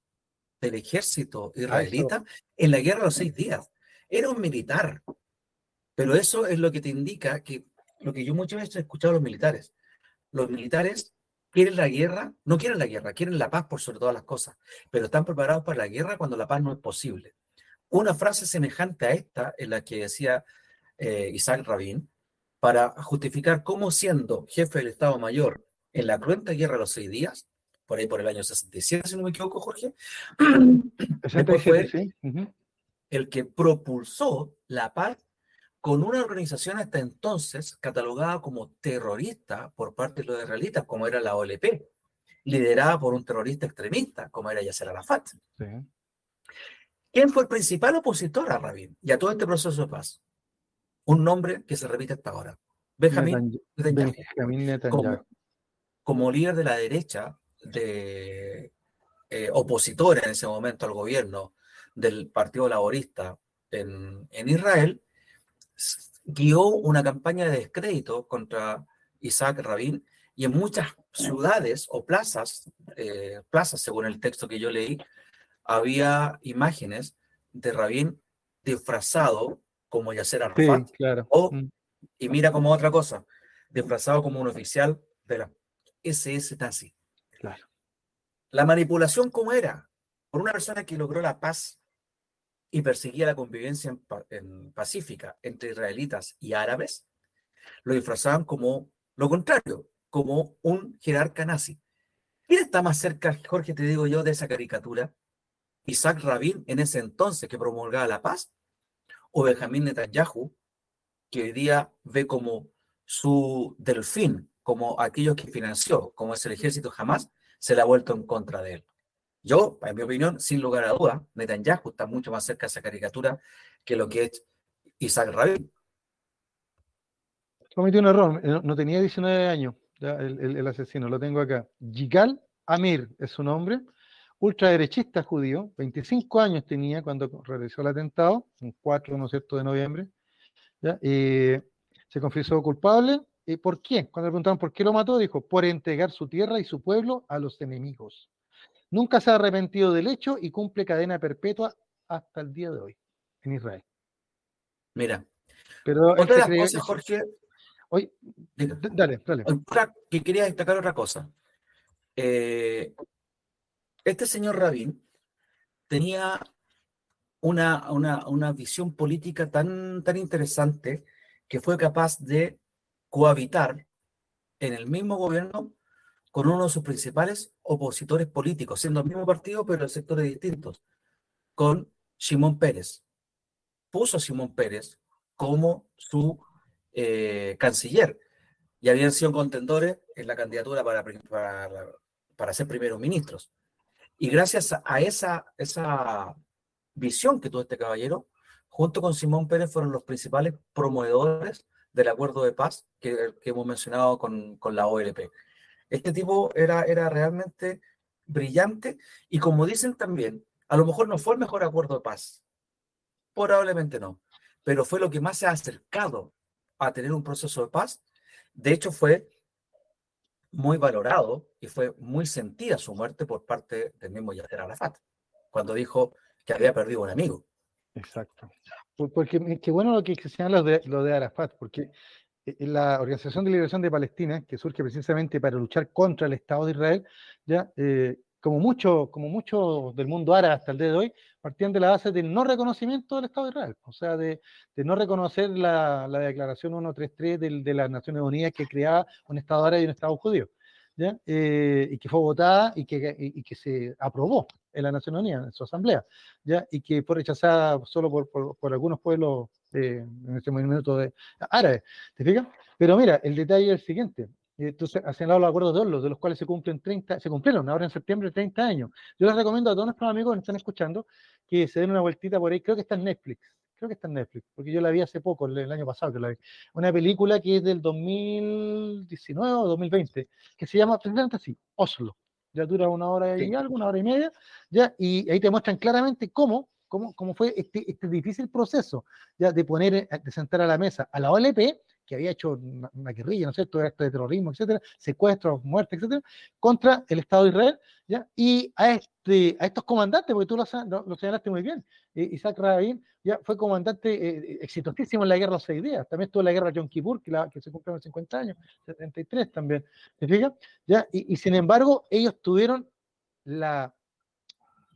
del ejército ah, israelita en la guerra de los seis días. Era un militar. Pero eso es lo que te indica que lo que yo muchas veces he escuchado a los militares. Los militares quieren la guerra, no quieren la guerra, quieren la paz por sobre todas las cosas, pero están preparados para la guerra cuando la paz no es posible. Una frase semejante a esta, en la que decía eh, Isaac Rabin, para justificar cómo siendo jefe del Estado Mayor en la cruenta guerra de los seis días, por ahí por el año 67, si no me equivoco, Jorge, fue el que propulsó la paz con una organización hasta entonces catalogada como terrorista por parte de los israelitas, como era la OLP, liderada por un terrorista extremista, como era Yasser Arafat. ¿Quién fue el principal opositor a Rabin y a todo este proceso de paz? Un nombre que se repite hasta ahora. Benjamín Netanyahu como líder de la derecha, de eh, opositora en ese momento al gobierno del Partido Laborista en, Israel, guió una campaña de descrédito contra Isaac Rabin y en muchas ciudades o plazas, eh, plazas según el texto que yo leí, había imágenes de Rabin disfrazado como Yasser Arafat. claro. o, mm. y mira como otra cosa, disfrazado como un oficial de la SS Nazi. Claro. La manipulación, ¿cómo era? Por una persona que logró la paz y perseguía la convivencia en, pacífica entre israelitas y árabes, lo disfrazaban como lo contrario, como un jerarca nazi. ¿Quién está más cerca, Jorge, te digo yo, de esa caricatura? ¿Isaac Rabin en ese entonces que promulgaba la paz? ¿O Benjamín Netanyahu, que hoy día ve como su delfín como aquellos que financió, como es el ejército, jamás se le ha vuelto en contra de él. Yo, en mi opinión, sin lugar a duda, Netanyahu está mucho más cerca de esa caricatura que lo que es Isaac Rabin. Cometió un error, eh, no tenía 19 años el, asesino, lo tengo acá. Yigal Amir es su nombre, ultraderechista judío, 25 años tenía cuando realizó el atentado, un 4 ¿no cierto? de noviembre. Eh, se confesó culpable, ¿Y por qué? Cuando le preguntaron por qué lo mató, dijo, por entregar su tierra y su pueblo a los enemigos. Nunca se ha arrepentido del hecho y cumple cadena perpetua hasta el día de hoy en Israel. Mira. Pero otra de las cosas, Jorge. Hoy, dale, dale. que quería destacar otra cosa. Eh, este señor Rabin tenía una, una, una, visión política tan, tan interesante que fue capaz de cohabitar en el mismo gobierno con uno de sus principales opositores políticos, siendo el mismo partido, pero en sectores distintos, con Simón Pérez. Puso a Simón Pérez como su eh, canciller y habían sido contendores en la candidatura para, para, para ser primeros ministros. Y gracias a esa, esa visión que tuvo este caballero, junto con Simón Pérez fueron los principales promovedores del acuerdo de paz que, hemos mencionado con, con la OLP. Este tipo era, era realmente brillante y como dicen también, a lo mejor no fue el mejor acuerdo de paz, probablemente no, pero fue lo que más se ha acercado a tener un proceso de paz. De hecho, fue muy valorado y fue muy sentida su muerte por parte del mismo Yasser Arafat, cuando dijo que había perdido un amigo. Exacto. Porque qué bueno lo que señala lo de, lo de Arafat, porque eh, la Organización de Liberación de Palestina, que surge precisamente para luchar contra el Estado de Israel, ya eh, como mucho, como mucho del mundo árabe hasta el día de hoy, partían de la base del no reconocimiento del Estado de Israel, o sea, de, de no reconocer la, la Declaración 133 de, de las Naciones Unidas que creaba un Estado árabe y un Estado judío, ¿ya? Eh, y que fue votada y que, y, que se aprobó en la Naciones Unidas, en su asamblea, ¿ya? y que fue rechazada solo por, por, algunos pueblos eh, en este movimiento de árabe, ¿te fijas? Pero mira, el detalle es el siguiente. Entonces, ha señalado los acuerdos de Oslo, de los cuales se cumplen 30, se cumplieron ahora en septiembre 30 años. Yo les recomiendo a todos nuestros amigos que están escuchando que se den una vueltita por ahí, creo que está en Netflix, creo que está en Netflix, porque yo la vi hace poco, el, el año pasado que la vi. Una película que es del 2019 o 2020, que se llama precisamente así, Oslo. Ya dura una hora y algo, una hora y media, ya, y ahí te muestran claramente cómo cómo, cómo fue este, este, difícil proceso ya de poner, eh, de sentar a la mesa a la OLP, que había hecho una, una guerrilla, ¿no es cierto?, acto de terrorismo, etcétera, secuestros, muertes, etcétera, contra el Estado de Israel, ¿ya? Y a, este, a estos comandantes, porque tú lo, lo, señalaste muy bien, eh, Isaac Rabin ya fue comandante eh, exitosísimo en la guerra de los seis días, también estuvo en la guerra de Yom Kippur, que, la, se cumplió en 50 años, 73 también, ¿te fijas? ¿Ya? Y, sin embargo, ellos tuvieron la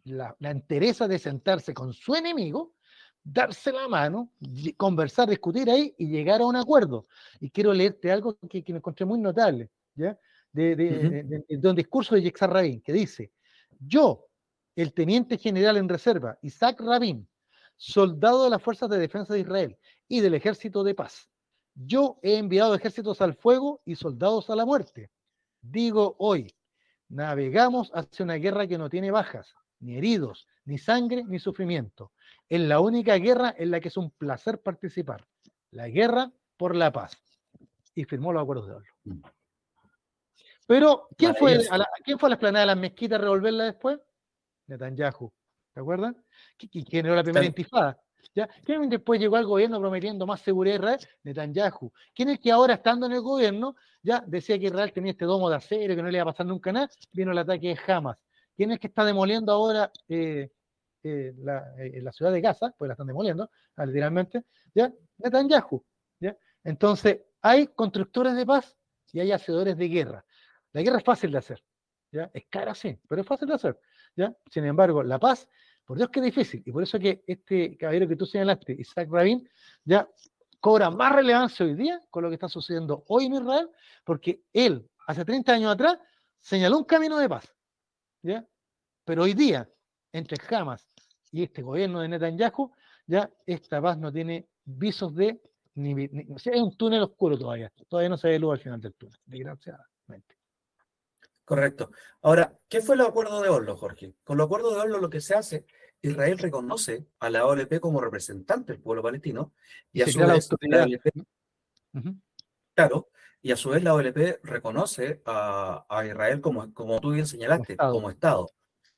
la, la de sentarse con su enemigo, darse la mano, conversar, discutir ahí y llegar a un acuerdo. Y quiero leerte algo que, que me encontré muy notable, ¿ya? De, de, uh -huh. de, de, de un discurso de Yitzhak Rabin, que dice, yo, el teniente general en reserva, Isaac Rabin, soldado de las fuerzas de defensa de Israel y del ejército de paz, yo he enviado ejércitos al fuego y soldados a la muerte. Digo hoy, navegamos hacia una guerra que no tiene bajas, ni heridos, ni sangre, ni sufrimiento. Es la única guerra en la que es un placer participar. La guerra por la paz. Y firmó los acuerdos de Oslo. Pero, ¿quién fue, a la, ¿quién fue a la explanada de las mezquitas a revolverla después? Netanyahu. ¿Te acuerdas? ¿Quién generó la primera intifada? ¿Ya? ¿Quién después llegó al gobierno prometiendo más seguridad a Israel? Netanyahu. ¿Quién es que ahora, estando en el gobierno, ya decía que Israel tenía este domo de acero, que no le iba a pasar nunca nada? Vino el ataque de Hamas. ¿Quién es que está demoliendo ahora eh, eh, la, eh, la, ciudad de Gaza? Pues la están demoliendo, ah, literalmente. ¿ya? Netanyahu. ¿ya? Entonces, hay constructores de paz y hay hacedores de guerra. La guerra es fácil de hacer. ¿ya? Es cara, sí, pero es fácil de hacer. ¿ya? Sin embargo, la paz, por Dios que es difícil. Y por eso que este caballero que tú señalaste, Isaac Rabin, ya cobra más relevancia hoy día con lo que está sucediendo hoy en Israel, porque él, hace 30 años atrás, señaló un camino de paz. ¿ya? Pero hoy día, entre Hamas y este gobierno de Netanyahu, ya esta paz no tiene visos de ni, ni o sea, es un túnel oscuro todavía. Todavía no se ve luz al final del túnel, desgraciadamente. Correcto. Ahora, ¿qué fue el acuerdo de Oslo, Jorge? Con el acuerdo de Oslo lo que se hace, Israel reconoce a la OLP como representante del pueblo palestino y a su vez la OLP, uh -huh. claro, y a su vez la OLP reconoce a, a Israel como, como tú bien señalaste, como Estado. Como estado.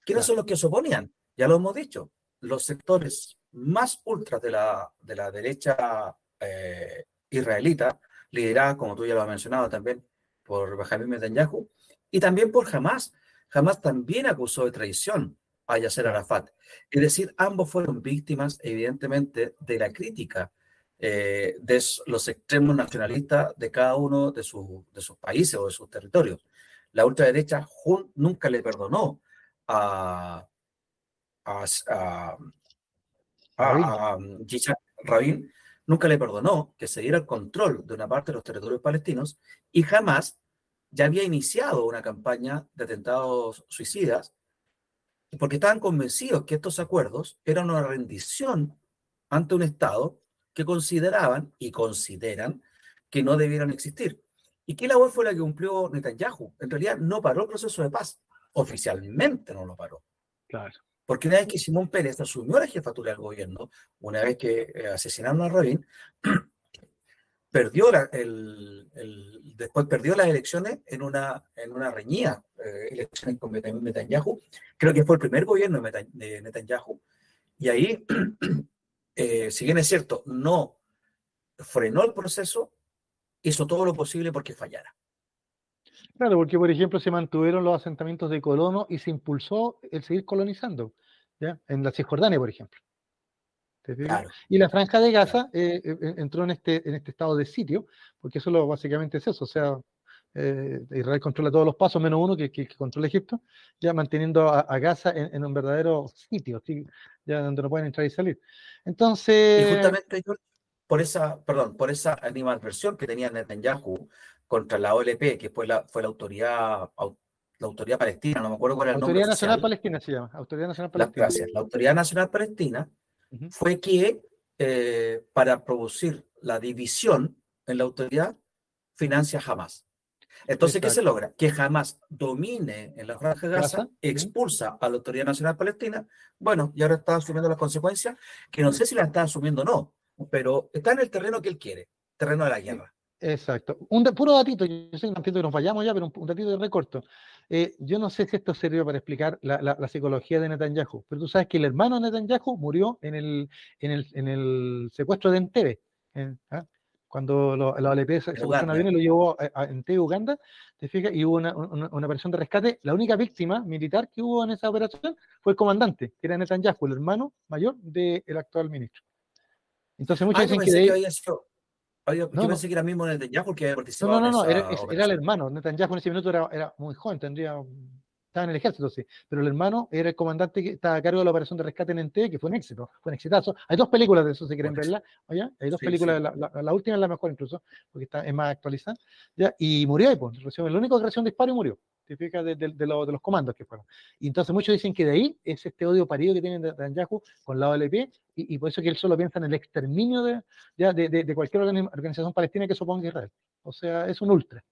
¿Quiénes claro. son los que se oponían? Ya lo hemos dicho, los sectores más ultras de la, de la derecha eh, israelita, liderada, como tú ya lo has mencionado también, por Benjamin Netanyahu, y también por Hamas. Hamas también acusó de traición a Yasser Arafat. Es decir, ambos fueron víctimas, evidentemente, de la crítica eh, de los extremos nacionalistas de cada uno de, su, de, sus países o de sus territorios. La ultraderecha nunca le perdonó a, a, a, a, a Rabin, nunca le perdonó que se diera el control de una parte de los territorios palestinos y jamás ya había iniciado una campaña de atentados suicidas porque estaban convencidos que estos acuerdos eran una rendición ante un Estado que consideraban y consideran que no debieran existir. ¿Y qué labor fue la que cumplió Netanyahu? En realidad no paró el proceso de paz. Oficialmente no lo paró. Claro. Porque una vez que Simón Pérez asumió la jefatura del gobierno, una vez que eh, asesinaron a Rabin, perdió el, después perdió las elecciones en una, en una reñida eh, elecciones con Netanyahu. Creo que fue el primer gobierno de Netanyahu. Y ahí, eh, si bien es cierto, no frenó el proceso, hizo todo lo posible porque fallara. Claro, porque por ejemplo se mantuvieron los asentamientos de colonos y se impulsó el seguir colonizando, ¿ya? En la Cisjordania, por ejemplo. Y la franja de Gaza eh, eh, eh, entró en este, en este estado de sitio, porque eso lo, básicamente es eso, o sea, Israel controla todos los pasos, menos uno que, que, controla Egipto, ya manteniendo a, Gaza en, un verdadero sitio, ya donde no pueden entrar y salir. Entonces... Y justamente por esa, perdón, por esa animadversión que tenía Netanyahu contra la OLP, que fue la, fue la autoridad la autoridad palestina, no me acuerdo cuál era el nombre. Autoridad Nacional Palestina se llama, Autoridad Nacional Palestina. gracias, la Autoridad Nacional Palestina fue que eh, para producir la división en la autoridad financia Hamas. Entonces, ¿qué se logra? Que Hamas domine en la franja de Gaza, expulsa a la Autoridad Nacional Palestina. Bueno, y ahora está asumiendo las consecuencias, que no sé si las está asumiendo o no, pero está en el terreno que él quiere, terreno de la guerra. Exacto. Un puro datito, yo sé que nos vayamos ya, pero un, datito de recorto. Eh, yo no sé si esto sirve para explicar la, psicología de Netanyahu, pero tú sabes que el hermano de Netanyahu murió en el, en el, en el secuestro de Entebbe. ¿ah? Cuando la OLP se un avión y lo llevó a, Entebbe, Uganda, te fijas, y hubo una, una, operación de rescate. La única víctima militar que hubo en esa operación fue el comandante, que era Netanyahu, el hermano mayor del actual ministro. Entonces muchos dicen que, de yo pensé que era mismo Netanyahu que había participado. No, no, no, era, era, el hermano. Netanyahu en ese minuto era, era muy joven, tendría estaba en el ejército, sí, pero el hermano era el comandante que estaba a cargo de la operación de rescate en Ente, que fue un éxito, fue un exitazo. Hay dos películas de eso, si quieren verla, Hay dos películas, La, última es la mejor incluso, porque está, es más actualizada, ¿ya? y murió ahí, pues, el único que recibió un disparo y murió, significa de, de, de, los comandos que fueron. Y entonces muchos dicen que de ahí es este odio parido que tiene Netanyahu con la OLP, y, y, por eso que él solo piensa en el exterminio de, ya de, cualquier organización palestina que suponga Israel. O sea, es un ultra.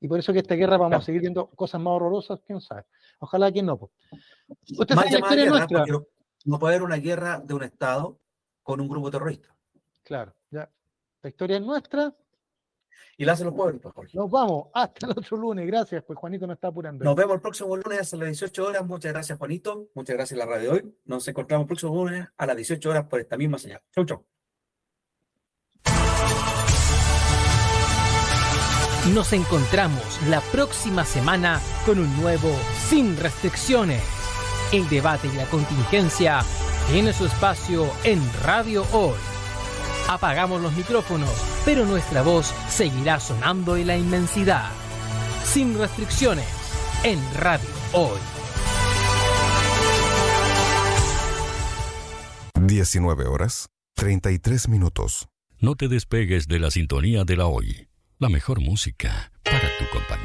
Y por eso que esta guerra vamos a seguir viendo cosas más horrorosas, quién sabe. Ojalá que no. Usted más sabe la nuestra. No puede haber una guerra de un Estado con un grupo terrorista. Claro, ya. La historia es nuestra. Y la hacen los pueblos, pues, Jorge. Nos vamos. Hasta el otro lunes. Gracias, pues Juanito nos está apurando. Nos vemos el próximo lunes a las 18 horas. Muchas gracias, Juanito. Muchas gracias a la radio de hoy. Nos encontramos el próximo lunes a las 18 horas por esta misma señal. Chau, chau. Nos encontramos la próxima semana con un nuevo Sin Restricciones. El debate y la contingencia tiene su espacio en Radio Hoy. Apagamos los micrófonos, pero nuestra voz seguirá sonando en la inmensidad. Sin restricciones, en Radio Hoy. 19 horas, 33 minutos. No te despegues de la sintonía de la Hoy la mejor música para tu compañía.